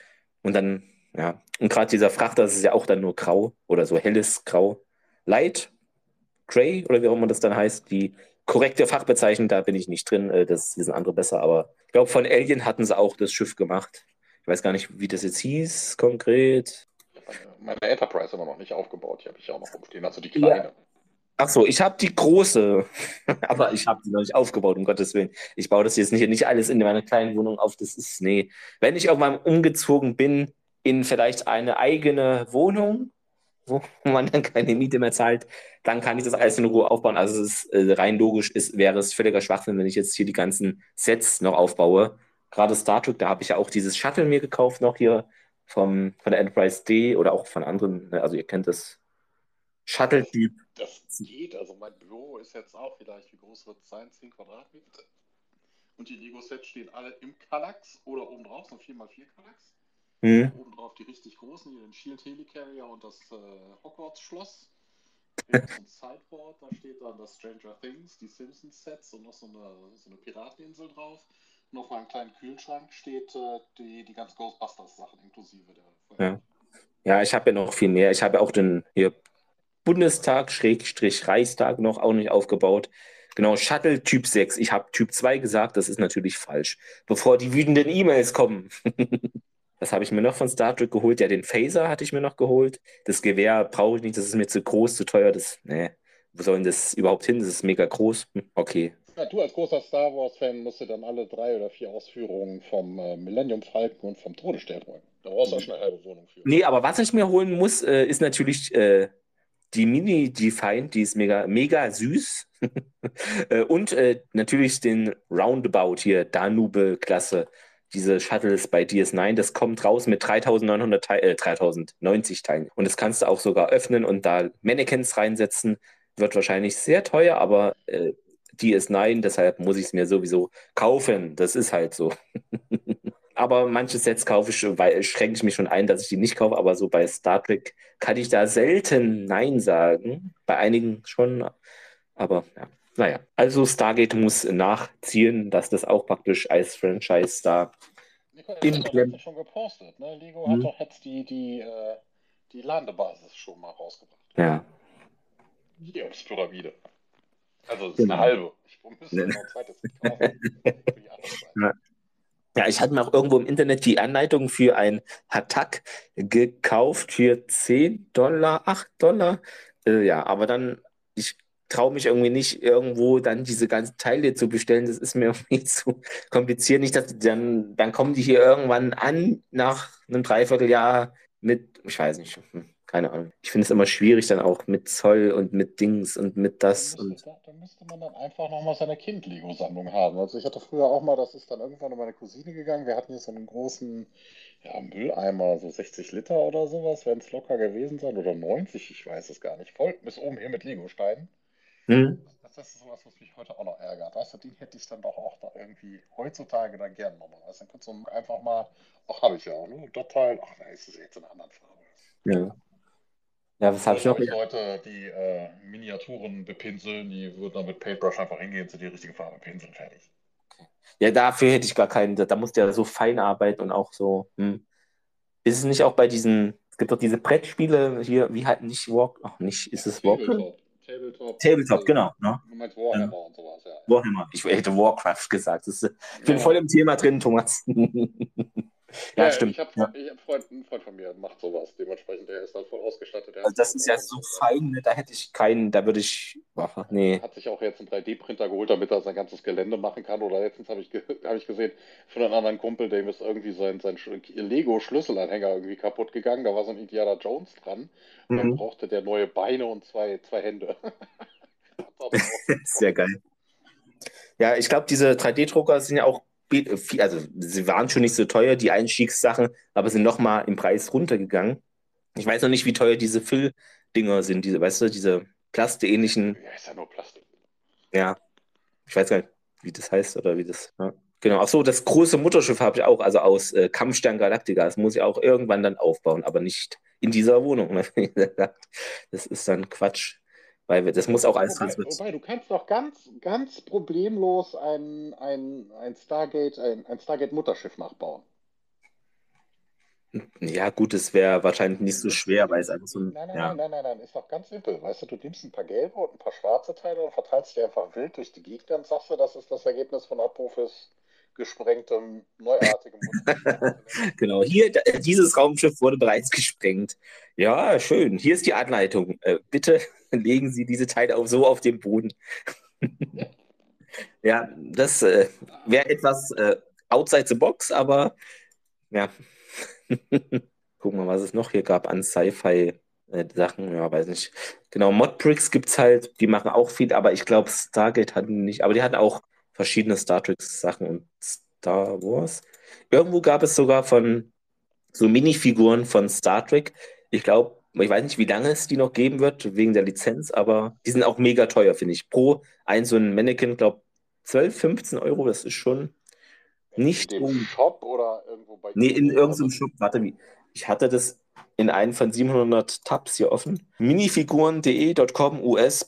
und dann ja, und gerade dieser Frachter, das ist ja auch dann nur grau oder so helles Grau. Light, Gray oder wie auch immer das dann heißt, die korrekte Fachbezeichnung, da bin ich nicht drin, äh, das wissen andere besser, aber ich glaube, von Alien hatten sie auch das Schiff gemacht. Ich weiß gar nicht, wie das jetzt hieß, konkret. Meine Enterprise immer noch nicht aufgebaut, die habe ich auch noch rumstehen, also die kleine. Ja. Ach so, ich habe die große, [laughs] aber ich habe die noch nicht aufgebaut, um Gottes Willen. Ich baue das jetzt nicht, nicht alles in meiner kleinen Wohnung auf. Das ist, nee. Wenn ich irgendwann umgezogen bin, in vielleicht eine eigene Wohnung, wo [laughs] man dann keine Miete mehr zahlt, dann kann ich das alles in Ruhe aufbauen. Also es ist äh, rein logisch, ist, wäre es völliger Schwachsinn, wenn ich jetzt hier die ganzen Sets noch aufbaue. Gerade Star Trek, da habe ich ja auch dieses Shuttle mir gekauft, noch hier vom, von der Enterprise D oder auch von anderen, ne, also ihr kennt das Shuttle-Typ. Das, geht, also mein Büro ist jetzt auch vielleicht, wie groß wird es sein? 10 Quadratmeter. Und die Lego-Sets stehen alle im Kallax oder oben drauf, so 4x4 Kallax. Mhm. Oben drauf die richtig großen, hier den Shield Helicarrier und das äh, Hogwarts-Schloss. [laughs] ein Sideboard, da steht dann das Stranger Things, die Simpsons-Sets und noch so eine, so eine Pirateninsel drauf. Und auf meinem kleinen Kühlschrank steht äh, die, die ganzen Ghostbusters-Sachen inklusive der Ja. ja, ich habe ja noch viel mehr. Ich habe ja auch den hier Bundestag, Schrägstrich Reichstag noch auch nicht aufgebaut. Genau, Shuttle Typ 6. Ich habe Typ 2 gesagt, das ist natürlich falsch. Bevor die wütenden E-Mails kommen. [laughs] Was habe ich mir noch von Star Trek geholt? Ja, den Phaser hatte ich mir noch geholt. Das Gewehr brauche ich nicht, das ist mir zu groß, zu teuer. Das, nee, wo soll denn das überhaupt hin? Das ist mega groß. Hm, okay. Ja, du als großer Star Wars-Fan musst du dann alle drei oder vier Ausführungen vom äh, Millennium Falcon und vom Todesstern holen. Da brauchst du auch schon eine halbe Wohnung für. Nee, aber was ich mir holen muss, äh, ist natürlich äh, die Mini-Define, die ist mega, mega süß. [laughs] Äh, und äh, natürlich den Roundabout hier, Danube-Klasse diese Shuttles bei DS9, das kommt raus mit 3900 Te äh, 3090 Teilen. Und das kannst du auch sogar öffnen und da Mannequins reinsetzen. Wird wahrscheinlich sehr teuer, aber äh, DS9, deshalb muss ich es mir sowieso kaufen. Das ist halt so. [laughs] aber manche Sets kaufe ich, weil schränke ich mich schon ein, dass ich die nicht kaufe. Aber so bei Star Trek kann ich da selten Nein sagen. Bei einigen schon. Aber ja. Naja, also Stargate muss nachziehen, dass das auch praktisch als Franchise da im Klemm. schon gepostet. Ne? Lego hm. hat doch jetzt die, die, äh, die Landebasis schon mal rausgebracht. Ja. Die Pyramide. Also das ist genau. eine halbe. Ich müsste [laughs] noch ein zweites kaufen. Ja, ich hatte mir auch irgendwo im Internet die Anleitung für ein Hatak gekauft für 10 Dollar, 8 Dollar. Äh, ja, aber dann, ich traue mich irgendwie nicht, irgendwo dann diese ganzen Teile zu bestellen. Das ist mir [laughs] irgendwie zu kompliziert. Nicht, dass dann, dann kommen die hier irgendwann an nach einem Dreivierteljahr mit, ich weiß nicht, hm, keine Ahnung. Ich finde es immer schwierig dann auch mit Zoll und mit Dings und mit das. Da Und müsste, da, da müsste man dann einfach nochmal seine Kind-Lego-Sammlung haben. Also ich hatte früher auch mal, das ist dann irgendwann um meine Cousine gegangen. Wir hatten hier so einen großen ja, Mülleimer, so 60 Liter oder sowas, werden es locker gewesen sein. Oder 90, ich weiß es gar nicht. Voll bis oben hier mit Lego-Steinen. hm, Das ist sowas, was mich heute auch noch ärgert. Weißt du, den hätte ich dann doch auch da irgendwie heutzutage dann gern nochmal. Weißt du, dann kannst du einfach mal, ach, habe ich ja auch, ne? Das Teil, ach, da ist es jetzt in einer anderen Farbe. ja. Ja, was habe ich noch? euch Leute, die äh, Miniaturen bepinseln, die würden dann mit Paintbrush einfach hingehen, zu die richtige Farbe pinseln, fertig. Ja, dafür hätte ich gar keinen. Da, musst du ja so fein arbeiten und auch so. Hm. Ist es nicht auch bei diesen, es gibt doch diese Brettspiele hier, wie halt nicht Walk, ach nicht, ist es Walk? Tabletop. Tabletop. Tabletop, genau. Ne? Du meinst Warhammer und sowas, ja. Warhammer. Ich hätte Warcraft gesagt. Ist, ich bin Ja. voll im Thema drin, Thomas. [laughs] ja, stimmt. Ich habe Ja. hab Freund, einen Freund von mir, macht sowas. Dementsprechend, der ist dann voll ausgestattet. Also das ist ja so fein, ne? da hätte ich keinen, da würde ich, ach, nee. Hat sich auch jetzt einen 3D-Printer geholt, damit er sein ganzes Gelände machen kann. Oder letztens habe ich, ge hab ich gesehen, von einem anderen Kumpel, dem ist irgendwie sein, sein Sch- Lego-Schlüsselanhänger irgendwie kaputt gegangen. Da war so ein Indiana Jones dran. Und dann Mhm. brauchte der neue Beine und zwei, zwei Hände. [laughs] Dann [laughs] Sehr geil. Ja, ich glaube, diese 3D-Drucker sind ja auch, also sie waren schon nicht so teuer, die Einstiegssachen, aber sind nochmal im Preis runtergegangen. Ich weiß noch nicht, wie teuer diese Füll-Dinger sind, diese, weißt du, diese plasteähnlichen, ja, ist ja nur Plastik. ja, ich weiß gar nicht, wie das heißt oder wie das, ja. Genau, ach so, das große Mutterschiff habe ich auch, also aus äh, Kampfstern Galactica. Das muss ich auch irgendwann dann aufbauen, aber nicht in dieser Wohnung. ne. [laughs] Das ist dann Quatsch, weil wir, das muss auch alles Wobei, wobei, du kannst doch ganz, ganz problemlos ein, ein, ein Stargate, ein, ein Stargate-Mutterschiff nachbauen. Ja, gut, es wäre wahrscheinlich nicht so schwer, weil es einfach so ein. Nein, nein, Ja. nein, nein, nein, nein, ist doch ganz simpel. Weißt du, du nimmst ein paar gelbe und ein paar schwarze Teile und verteilst die einfach wild durch die Gegner und sagst du, das ist das Ergebnis von Apophis gesprengtem, neuartigem. [laughs] Genau, hier, dieses Raumschiff wurde bereits gesprengt. Ja, schön. Hier ist die Anleitung. Äh, bitte [laughs] legen Sie diese Teile auf, so auf den Boden. [laughs] ja, das äh, wäre etwas äh, outside the box, aber ja. Gucken wir mal, was es noch hier gab an Sci-Fi-Sachen. Ja, weiß nicht. Genau, Modbricks gibt es halt, die machen auch viel, aber ich glaube, Stargate hatten nicht, aber die hatten auch verschiedene Star Trek-Sachen und Star Wars. Irgendwo gab es sogar von so Minifiguren von Star Trek. Ich glaube, ich weiß nicht, wie lange es die noch geben wird, wegen der Lizenz, aber die sind auch mega teuer, finde ich. Pro ein so ein Mannequin, glaube 12, 15 Euro, das ist schon nicht Im um. Shop oder irgendwo bei Nee, in irgendeinem Shop. Warte, wie? Ich hatte das in einem von 700 Tabs hier offen. Minifiguren.de.com US.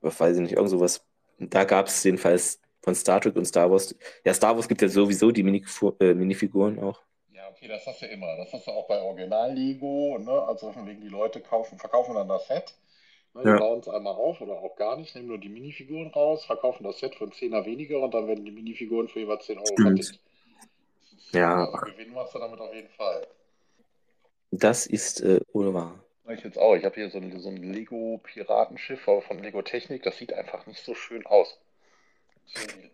Weiß ich nicht, irgend sowas. Da gab es jedenfalls von Star Trek und Star Wars. Ja, Star Wars gibt ja sowieso die Minifu äh, Minifiguren auch. Ja, okay, das hast du immer. Das hast du auch bei Original-Lego, ne? Also von wegen die Leute kaufen, verkaufen dann das Set. Ne? Die Ja. bauen es einmal auf oder auch gar nicht, nehmen nur die Minifiguren raus, verkaufen das Set einen Zehner weniger und dann werden die Minifiguren für jeweils 10 Euro vertickt. Ja. Also gewinnen machst du damit auf jeden Fall. Das ist äh, wohl wahr. Ich jetzt auch. Ich habe hier so ein, so ein Lego-Piratenschiff von Lego Technik. Das sieht einfach nicht so schön aus.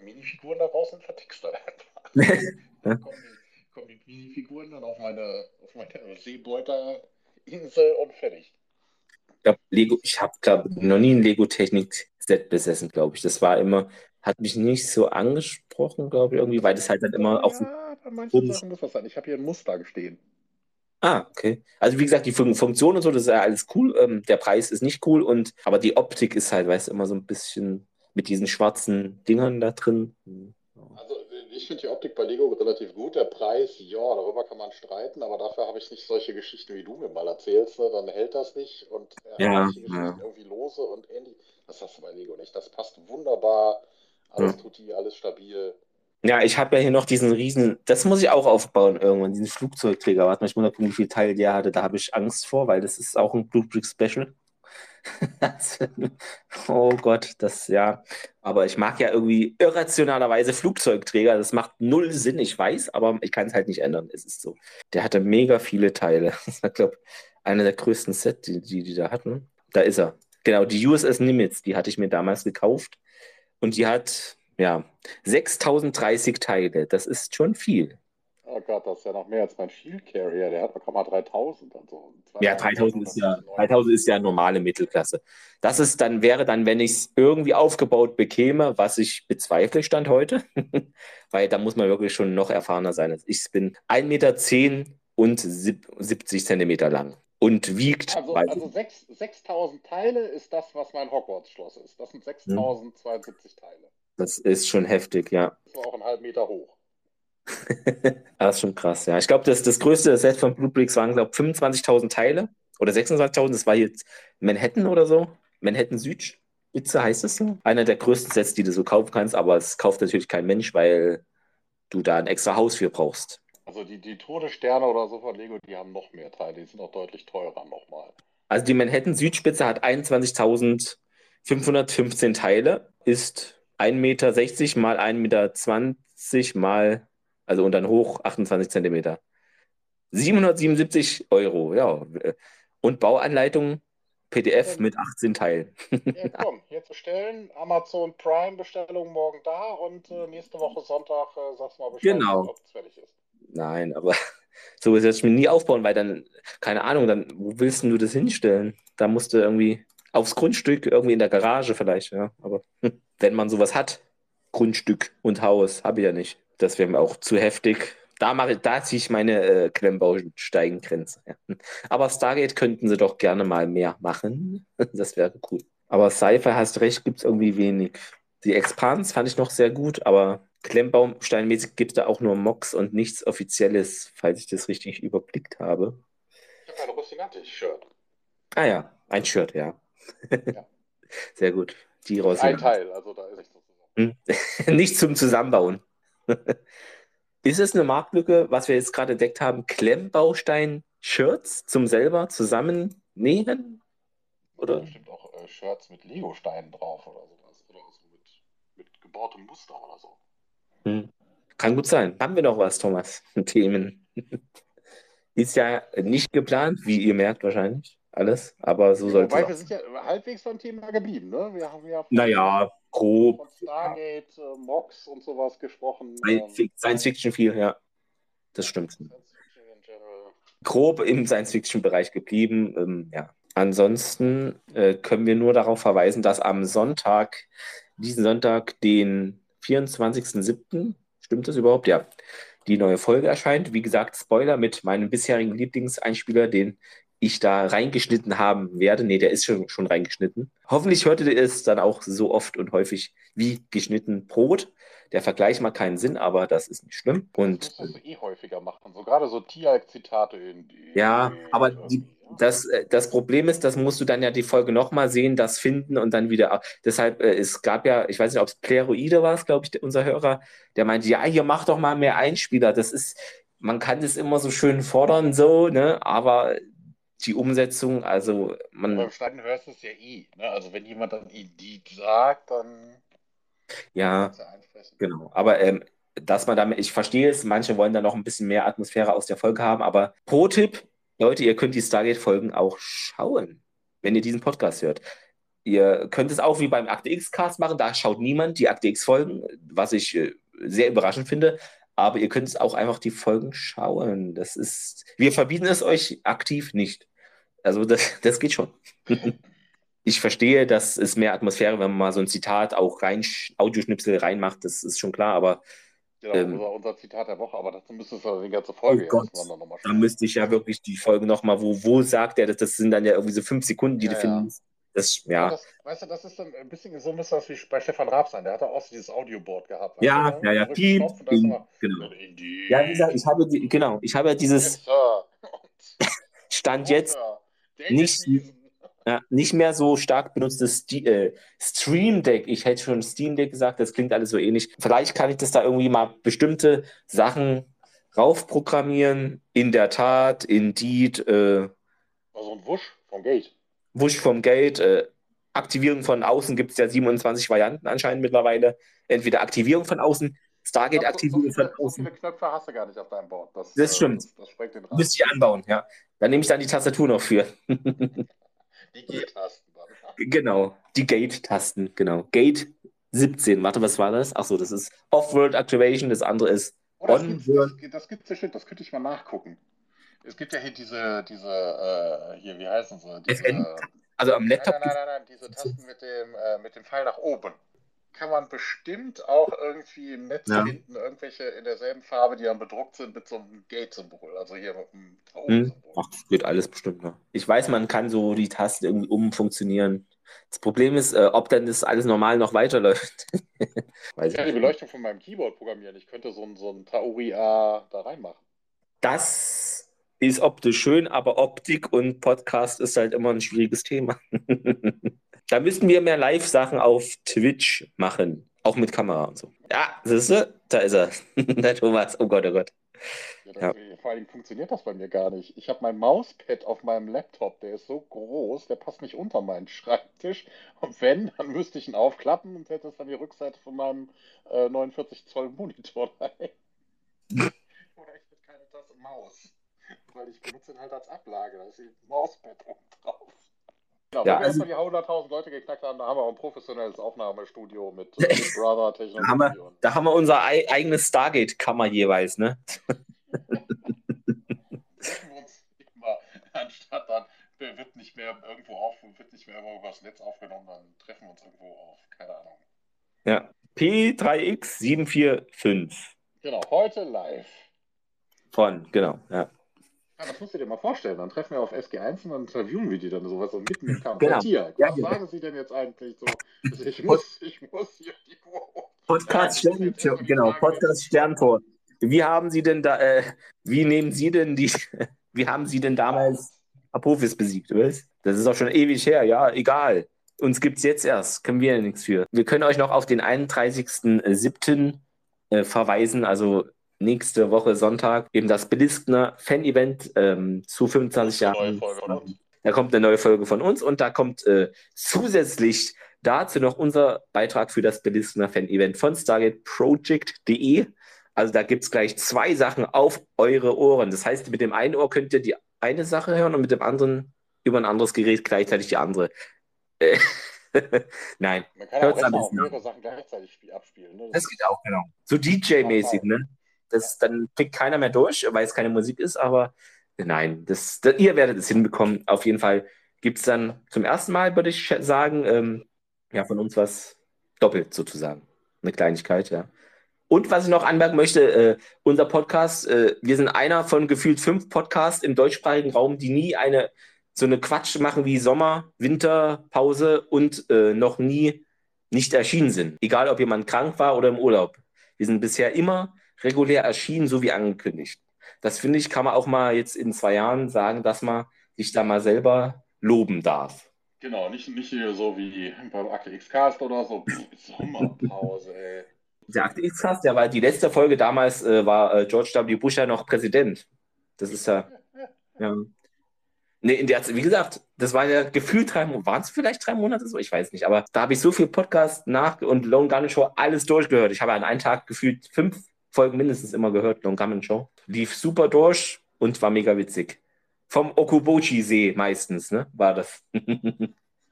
Die Minifiguren da raus und vertickst dann einfach. [laughs] Dann kommen die, kommen die Minifiguren dann auf meine, auf meine Seebeuterinsel und fertig. Ich glaube, Lego, ich habe glaube noch nie ein Lego-Technik-Set besessen, glaube ich. Das war immer, hat mich nicht so angesprochen, glaube ich, irgendwie, weil das halt dann immer auf. Ja, bei manchen. Sachen muss das sein. Ich habe hier ein Muster stehen. Ah, okay. Also wie gesagt, die Fun Funktion und so, das ist ja alles cool. Ähm, der Preis ist nicht cool und aber die Optik ist halt, weißt du, immer so ein bisschen mit diesen schwarzen Dingern da drin. Also ich finde die Optik bei Lego relativ gut. Der Preis, ja, darüber kann man streiten, aber dafür habe ich nicht solche Geschichten, wie du mir mal erzählst. Ne? Dann hält das nicht und er Ja, ja. irgendwie lose und ähnlich. Das hast du bei Lego nicht. Das passt wunderbar. Alles Ja. tutti, alles stabil. Ja, ich habe ja hier noch diesen riesen, das muss ich auch aufbauen irgendwann, diesen Flugzeugträger. Warte mal, ich muss mal gucken, wie viel Teil der hatte. Da habe ich Angst vor, weil das ist auch ein Blue Brick Special. Das- [laughs] oh Gott, das ja. Aber ich mag ja irgendwie irrationalerweise Flugzeugträger. Das macht null Sinn, ich weiß, aber ich kann es halt nicht ändern. Es ist so. Der hatte mega viele Teile. [laughs] Das war, glaube ich, einer der größten Sets, die, die die da hatten. Da ist er. Genau, die USS Nimitz, die hatte ich mir damals gekauft. Und die hat, ja, 6030 Teile. Das ist schon viel. Oh Gott, das ist ja noch mehr als mein Shield Carrier. Der hat locker mal 3000 und so. Ja, 3000 ist ja, 3000 ist ja normale Mittelklasse. Das ist dann, wäre dann, wenn ich es irgendwie aufgebaut bekäme, was ich bezweifle, Stand heute. [laughs] Weil da muss man wirklich schon noch erfahrener sein. Ich bin 1,10 Meter und 70 Zentimeter lang und wiegt. Also, also 6000 Teile ist das, was mein Hogwarts-Schloss ist. Das sind 6072 hm. Teile. Das ist schon heftig, ja. Das ist auch einen halben Meter hoch. [laughs] das ist schon krass, ja. Ich glaube, das, das größte Set von Blue Bricks waren, glaube ich, 25.000 Teile oder 26.000. Das war jetzt Manhattan oder so. Manhattan Südspitze heißt es so. Einer der größten Sets, die du so kaufen kannst, aber es kauft natürlich kein Mensch, weil du da ein extra Haus für brauchst. Also die, die Todessterne oder so von Lego, die haben noch mehr Teile, die sind auch deutlich teurer nochmal. Also die Manhattan Südspitze hat 21.515 Teile, ist 1,60 Meter mal 1,20 Meter mal also und dann hoch 28 Zentimeter. 777 Euro, ja. Und Bauanleitung PDF mit 18 Teilen. Ja, komm, hier zu stellen. Amazon Prime Bestellung morgen da und äh, nächste Woche Sonntag äh, sagst du mal Bescheid, genau. ob es fertig ist. Nein, aber [laughs] so ist es mir nie aufbauen, weil dann, keine Ahnung, dann, wo willst du das hinstellen? Da musst du irgendwie aufs Grundstück, irgendwie in der Garage vielleicht, ja. Aber [laughs] wenn man sowas hat, Grundstück und Haus, habe ich ja nicht. Das wäre mir auch zu heftig. Da, mache, da ziehe ich meine äh, Klemmbausteiggrenze. Ja. Aber Stargate könnten sie doch gerne mal mehr machen. [laughs] Das wäre cool. Aber Cypher, hast recht, gibt es irgendwie wenig. Die Expans fand ich noch sehr gut, aber Klemmbaumsteinmäßig gibt es da auch nur Mox und nichts Offizielles, falls ich das richtig überblickt habe. Ich habe ein Rosinante-Shirt. Ah ja, ein Shirt, ja. ja. [laughs] Sehr gut. Die Rosinante. Ein Teil, also da ist nichts hm? [laughs] Nicht zum Zusammenbauen. [laughs] Ist es eine Marktlücke, was wir jetzt gerade entdeckt haben, Klemmbaustein-Shirts zum selber zusammennähen? Oder? Bestimmt auch äh, Shirts mit Lego-Steinen drauf oder sowas. Oder so mit, mit gebautem Muster oder so. Hm. Kann gut sein. Haben wir noch was, Thomas? [laughs] Themen. Ist ja nicht geplant, wie ihr merkt wahrscheinlich alles, aber so sollte es. Wobei, wir sind ja halbwegs beim Thema geblieben, ne? Wir haben ja naja, grob. von Stargate, äh, Mox und sowas gesprochen. Science Fiction viel, ja. Das stimmt. Grob im Science-Fiction-Bereich geblieben, ähm, ja. Ansonsten äh, können wir nur darauf verweisen, dass am Sonntag, diesen Sonntag, den 24.07., stimmt das überhaupt? Ja, die neue Folge erscheint. Wie gesagt, Spoiler mit meinem bisherigen Lieblingseinspieler, den ich da reingeschnitten haben werde. Nee, der ist schon, schon reingeschnitten. Hoffentlich hörte ihr es dann auch so oft und häufig wie geschnitten Brot. Der Vergleich macht keinen Sinn, aber das ist nicht schlimm. Und, das du eh häufiger machen. So gerade so die. Ja, aber die, das, äh, das Problem ist, das musst du dann ja die Folge nochmal sehen, das finden und dann wieder. Deshalb, äh, es gab ja, ich weiß nicht, ob es Pleroide war, glaube ich, unser Hörer, der meinte, ja, hier mach doch mal mehr Einspieler. Das ist, man kann das immer so schön fordern, so, ne, aber die Umsetzung, also man. Beim Schneiden hörst du es ja eh. Ne? Also wenn jemand dann Edit sagt, dann. Ja, genau. Aber ähm, dass man damit, ich verstehe es, manche wollen da noch ein bisschen mehr Atmosphäre aus der Folge haben, aber Pro-Tipp, Leute, ihr könnt die Stargate-Folgen auch schauen, wenn ihr diesen Podcast hört. Ihr könnt es auch wie beim Akte X-Cast machen, da schaut niemand die Akte X-Folgen, was ich äh, sehr überraschend finde. Aber ihr könnt es auch einfach die Folgen schauen. Das ist, wir verbieten es euch aktiv nicht. Also das, [laughs] das geht schon. [laughs] ich verstehe, dass es mehr Atmosphäre, wenn man mal so ein Zitat auch rein, Audioschnipsel reinmacht, das ist schon klar, aber. Genau, ähm, unser, unser, Zitat der Woche, aber dazu müsstest du die ganze Folge oh Gott, Da müsste ich ja wirklich die Folge nochmal, wo, wo sagt er das? Das sind dann ja irgendwie so fünf Sekunden, die ja, du finden Das, ja. ja das, weißt du, das ist ein bisschen so müsste das wie bei Stefan Raab sein. Der hatte auch so dieses Audioboard gehabt. Ja, ja, ja. Die, in, genau. Ja, wie gesagt, ich habe die, genau, ich habe ja dieses [laughs] Stand jetzt nicht, ja, nicht mehr so stark benutztes äh, Stream Deck. Ich hätte schon Steam Deck gesagt, das klingt alles so ähnlich. Vielleicht kann ich das da irgendwie mal bestimmte Sachen raufprogrammieren. In der Tat, Indeed. Äh, also ein Wusch vom Gate. Wusch vom Gate. Äh, Aktivierung von außen gibt es ja 27 Varianten anscheinend mittlerweile. Entweder Aktivierung von außen, Stargate-Aktivierung von außen. So viele Knöpfe hast du gar nicht auf deinem Board. Das, das stimmt. Äh, das, das Müsste ich anbauen, ja. Dann nehme ich dann die Tastatur noch für. [laughs] die Gate-Tasten. Genau, die Gate-Tasten, genau. Gate 17. Warte, was war das? Achso, das ist Off-World Activation, das andere ist Oder das On gibt's, hören. das, das gibt's ja stimmt, das könnte ich mal nachgucken. Es gibt ja hier diese, diese, äh, hier, wie heißen sie? Diese, FN? Also am Nein, Laptop. nein, nein, nein, nein, diese Tasten mit dem, äh, mit dem Pfeil nach oben. Kann man bestimmt auch irgendwie im Netz Ja. finden, irgendwelche in derselben Farbe, die dann bedruckt sind mit so einem Gate-Symbol. Also hier mit einem Hm? Traubensymbol. Ach, das geht alles bestimmt noch. Ich weiß, man kann so die Tasten irgendwie umfunktionieren. Das Problem ist, äh, ob dann das alles normal noch weiterläuft. [laughs] weiß Ich kann die. Beleuchtung von meinem Keyboard programmieren. Ich könnte so ein, so ein Tauri A da reinmachen. Das ist optisch schön, aber Optik und Podcast ist halt immer ein schwieriges Thema. [laughs] da müssten wir mehr Live-Sachen auf Twitch machen. Auch mit Kamera und so. Ja, siehst du? Da ist er. [laughs] Der Thomas. Oh Gott, oh Gott. Ja, das, Vor allem funktioniert das bei mir gar nicht. Ich habe mein Mauspad auf meinem Laptop, der ist so groß, der passt nicht unter meinen Schreibtisch. Und wenn, dann müsste ich ihn aufklappen und hätte es dann die Rückseite von meinem äh, 49 Zoll Monitor [laughs] rein. Oder ich hätte keine Tasse Maus. Weil ich benutze ihn halt als Ablage. Da ist ein Mauspad oben drauf. Genau, Ja, wenn wir also- erstmal die 100.000 Leute geknackt haben, da haben wir auch ein professionelles Aufnahmestudio mit [laughs] Big Brother Da haben wir, Technologie. und- da haben wir unsere ei eigene Stargate-Kammer jeweils, ne? treffen wir uns immer, anstatt dann wird nicht mehr irgendwo auf, wird nicht mehr irgendwo übers Netz aufgenommen, dann treffen wir uns irgendwo auf, keine Ahnung. Ja. P3X745 Genau, heute live. von, genau, ja. Ja, das musst du dir mal vorstellen. Dann treffen wir auf SG1 und dann interviewen wir die dann sowas so mitten im Kampf. Genau. Herr Tier, Ja, was genau. sagen Sie denn jetzt eigentlich so? Ich muss, ich muss hier die. Podcast Ja, Stern, jetzt erst mal die genau. Podcast Sterntor. Wie haben Sie denn da, äh, wie nehmen Sie denn die, [laughs] wie haben Sie denn damals Apophis besiegt, weißt? Das ist auch schon ewig her, ja, egal. Uns gibt's jetzt erst, können wir ja nichts für. Wir können euch noch auf den 31.07. Äh, verweisen, also nächste Woche Sonntag, eben das Beliskner Fan-Event ähm, zu 25 Neue Jahren. Da kommt eine neue Folge von uns und da kommt äh, zusätzlich dazu noch unser Beitrag für das Belistener Fan-Event von StargateProject.de. Also da gibt es gleich zwei Sachen auf eure Ohren. Das heißt, mit dem einen Ohr könnt ihr die eine Sache hören und mit dem anderen über ein anderes Gerät gleichzeitig die andere. Äh, [laughs] Nein, Man kann ja Hört's auch mehrere Sachen gleichzeitig spiel- abspielen. Ne? das geht auch, genau. So DJ-mäßig, ne? Das, dann klickt keiner mehr durch, weil es keine Musik ist, aber nein, das, das, ihr werdet es hinbekommen. Auf jeden Fall gibt es dann zum ersten Mal, würde ich sagen, ähm, ja, von uns was doppelt sozusagen. Eine Kleinigkeit, ja. Und was ich noch anmerken möchte, äh, unser Podcast, äh, wir sind einer von gefühlt fünf Podcasts im deutschsprachigen Raum, die nie eine so eine Quatsch machen wie Sommer, Winter, Pause und äh, noch nie nicht erschienen sind. Egal, ob jemand krank war oder im Urlaub. Wir sind bisher immer regulär erschienen, so wie angekündigt. Das finde ich, kann man auch mal jetzt in zwei Jahren sagen, dass man sich da mal selber loben darf. Genau, nicht, nicht hier so wie beim Akte X-Cast oder so. Sommerpause, ey. Der Akte X-Cast, der war die letzte Folge damals, äh, war äh, George W. Bush ja noch Präsident. Das ist ja, [laughs] ja. Nee, in der, wie gesagt, das war ja gefühlt drei Monate, waren es vielleicht drei Monate so? Ich weiß nicht, aber da habe ich so viel Podcast nach und Lone Gunman Show alles durchgehört. Ich habe an einem Tag gefühlt fünf Folgen mindestens immer gehört, Lone Gunman Show. Lief super durch und war mega witzig. Vom Okubochi-See meistens, ne? War das. [laughs]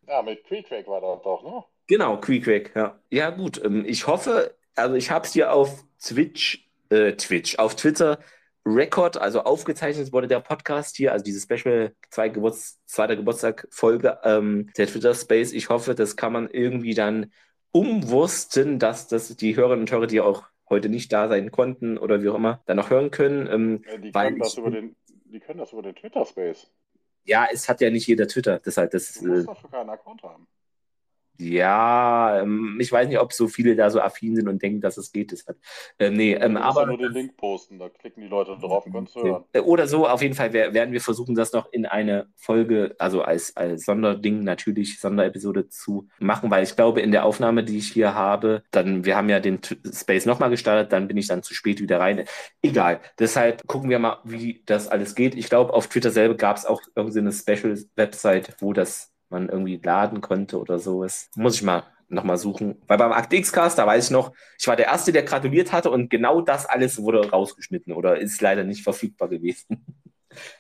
Ja, mit Creekweg war das doch, ne? Genau, Quick ja. Ja, gut. ähm, Ich hoffe, also ich habe es hier auf Twitch, äh, Twitch, auf Twitter Record, also aufgezeichnet wurde der Podcast hier, also diese Special zwei Geburts-, zweiter Geburtstag-Folge ähm, der Twitter Space. Ich hoffe, das kann man irgendwie dann umwursten, dass das die Hörerinnen und Hörer, die auch heute nicht da sein konnten oder wie auch immer, dann noch hören können. Ähm, Ja, die, können das ich- über den, die können das über den Twitter-Space. ja, es hat ja nicht jeder Twitter. Deshalb, das, Du musst äh, dafür keinen Account haben. Ja, ähm, ich weiß nicht, ob so viele da so affin sind und denken, dass es geht. Deshalb. Ähm, nee, ähm, aber. nur den Link posten, da klicken die Leute drauf und können es hören. Äh, Oder so, auf jeden Fall wer- werden wir versuchen, das noch in eine Folge, also als, als Sonderding natürlich, Sonderepisode zu machen, weil ich glaube, in der Aufnahme, die ich hier habe, dann, wir haben ja den Space nochmal gestartet, dann bin ich dann zu spät wieder rein. Egal. Deshalb gucken wir mal, wie das alles geht. Ich glaube, auf Twitter selber gab es auch irgendwie eine Special-Website, wo das man irgendwie laden konnte oder so. Das muss ich mal nochmal suchen. Weil beim Akt X-Cast, da weiß ich noch, ich war der Erste, der gratuliert hatte und genau das alles wurde rausgeschnitten oder ist leider nicht verfügbar gewesen. [laughs]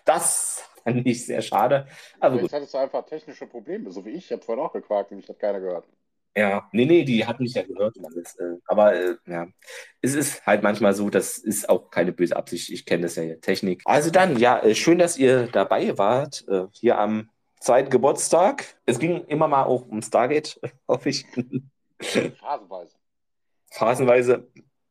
Das fand ich sehr schade. Aber gut. Vielleicht hattest du einfach technische Probleme, so wie ich. Ich habe vorhin auch gequakt und mich hat keiner gehört. Ja, nee, nee, die hat mich ja gehört und alles. Äh, aber äh, ja, es ist halt manchmal so, das ist auch keine böse Absicht. Ich kenne das ja hier, Technik. Also dann, ja, äh, schön, dass ihr dabei wart, äh, hier am zweiten Geburtstag. Es ging immer mal auch um Stargate, [laughs] hoffe ich. Phasenweise. Phasenweise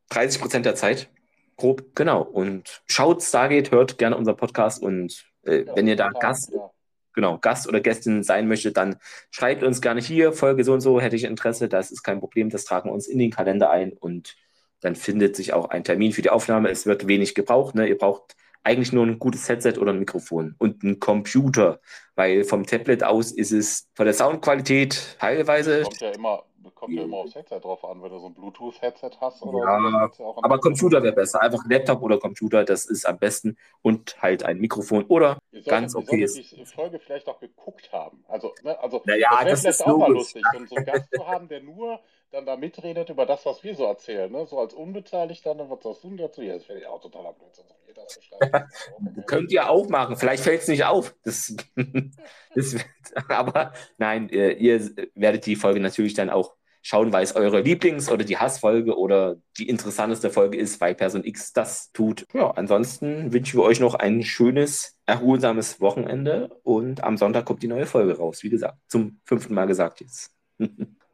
30 Prozent der Zeit. Grob, genau. Und schaut Stargate, hört gerne unseren Podcast und äh, Ja, wenn ihr da Gast ja. genau, Gast oder Gästin sein möchtet, dann schreibt uns gerne hier, Folge so und so, hätte ich Interesse, das ist kein Problem, das tragen wir uns in den Kalender ein und dann findet sich auch ein Termin für die Aufnahme. Es wird wenig gebraucht, ne? Ihr braucht eigentlich nur ein gutes Headset oder ein Mikrofon und einen Computer, weil vom Tablet aus ist es von der Soundqualität teilweise, Kommt ja immer, kommt ja immer aufs Headset drauf an, wenn du so ein Bluetooth-Headset hast oder Ja, so. ja aber Computer wäre besser, einfach Laptop oder Computer, das ist am besten und halt ein Mikrofon oder solltet, ganz ihr okay solltet die Folge vielleicht auch geguckt haben. Also, ne, also Naja, das das ist auch mal lustig, so, so einen Gast zu haben, der nur dann da mitredet über das, was wir so erzählen. Ne? So als Unbeteiligter, dann sagst du denn dazu? Ja, das wäre ja auch totaler Blödsinn, ihr das beschreibt. [laughs] Könnt ihr auch machen. Vielleicht fällt es nicht auf. Das, [laughs] das, [laughs] aber nein, äh, ihr werdet die Folge natürlich dann auch schauen, weil es eure Lieblings- oder die Hassfolge oder die interessanteste Folge ist, weil Person X das tut. Ja, ansonsten wünschen wir euch noch ein schönes, erholsames Wochenende und am Sonntag kommt die neue Folge raus. Wie gesagt, zum fünften Mal gesagt jetzt.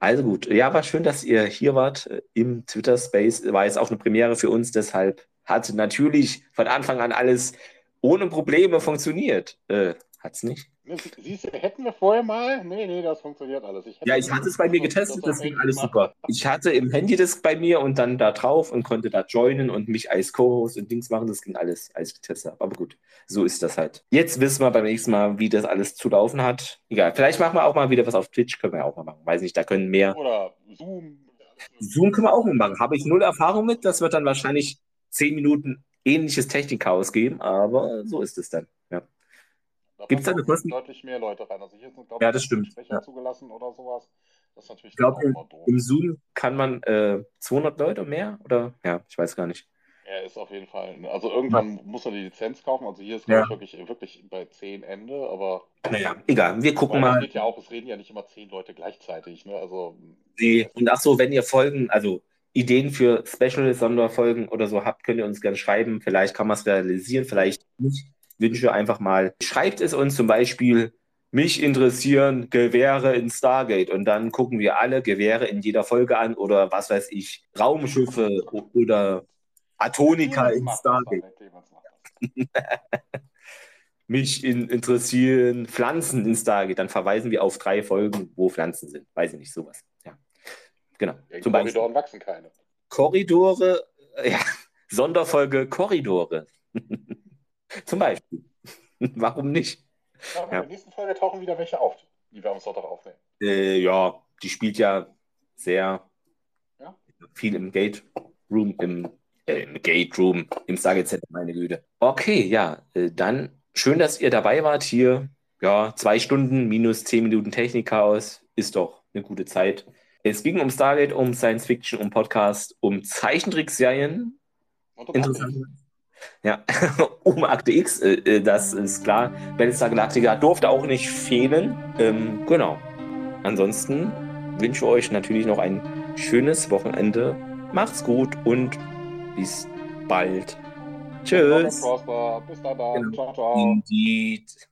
Also gut, ja, war schön, dass ihr hier wart äh, im Twitter Space. War jetzt auch eine Premiere für uns, deshalb hat natürlich von Anfang an alles ohne Probleme funktioniert. Äh, hat's nicht? Sie- Siehst du, hätten wir vorher mal? Nee, nee, das funktioniert alles. hätte Ja, ich hatte es bei mir das- getestet, das ging Handy alles super. Ich hatte im Handydisk bei mir und dann da drauf und konnte da joinen und mich als Co-Host und Dings machen. Das ging alles, als ich getestet habe. Aber gut, so ist das halt. Jetzt wissen wir beim nächsten Mal, wie das alles zu laufen hat. Egal, vielleicht machen wir auch mal wieder was auf Twitch. Können wir auch mal machen. Weiß nicht, da können mehr. Oder Zoom. Zoom können wir auch mal machen. Habe ich null Erfahrung mit. Das wird dann wahrscheinlich zehn Minuten ähnliches Technikchaos geben, aber so ist es dann. Ja. Da Gibt's da eine Kosten- deutlich mehr Leute rein. Also hier sind, glaube Ja, das stimmt, Sprecher ja. zugelassen oder sowas. Das ist natürlich Ich glaube, doof. Im Zoom kann man äh, 200 Leute mehr oder? Ja, ich weiß gar nicht. Er ist auf jeden Fall. Also irgendwann muss er die Lizenz kaufen. Also hier ist Ja. glaube ich wirklich, wirklich bei 10 Ende, aber Naja, egal. Wir gucken mal. geht ja auch, es reden ja nicht immer 10 Leute gleichzeitig. Ne? Also Nee. Und ach so, wenn ihr Folgen, also Ideen für Special-Sonderfolgen oder so habt, könnt ihr uns gerne schreiben. Vielleicht kann man es realisieren, vielleicht nicht. Wünsche einfach mal. Schreibt es uns zum Beispiel, mich interessieren Gewehre in Stargate. Und dann gucken wir alle Gewehre in jeder Folge an oder was weiß ich, Raumschiffe oder Atonika in Stargate. [laughs] Mich in, interessieren Pflanzen in Stargate. Dann verweisen wir auf drei Folgen, wo Pflanzen sind. Weiß ich nicht, sowas. Ja. Genau. In Zum Beispiel. Korridoren wachsen keine. Korridore, [laughs] ja, Sonderfolge Korridore. [laughs] [laughs] Zum Beispiel. [laughs] Warum nicht? Ja, in der nächsten Folge tauchen wieder welche auf, die wir am Sonntag aufnehmen. Äh, ja, die spielt ja sehr Ja. viel im Gate Room, im, äh, im Gate Room, im Stargate Center, meine Güte. Okay, ja, äh, dann schön, dass ihr dabei wart hier. Ja, zwei Stunden minus zehn Minuten Technikchaos ist doch eine gute Zeit. Es ging um Stargate, um Science Fiction, um Podcast, um Zeichentrickserien, Interessant. Ja, [laughs] um Akte X, äh, äh, das ist klar. Battlestar Galactica durfte auch nicht fehlen. Ähm, genau. Ansonsten wünsche ich euch natürlich noch ein schönes Wochenende. Macht's gut und bis bald. Tschüss. Bis dann. dann. Genau. Ciao, ciao. Indeed.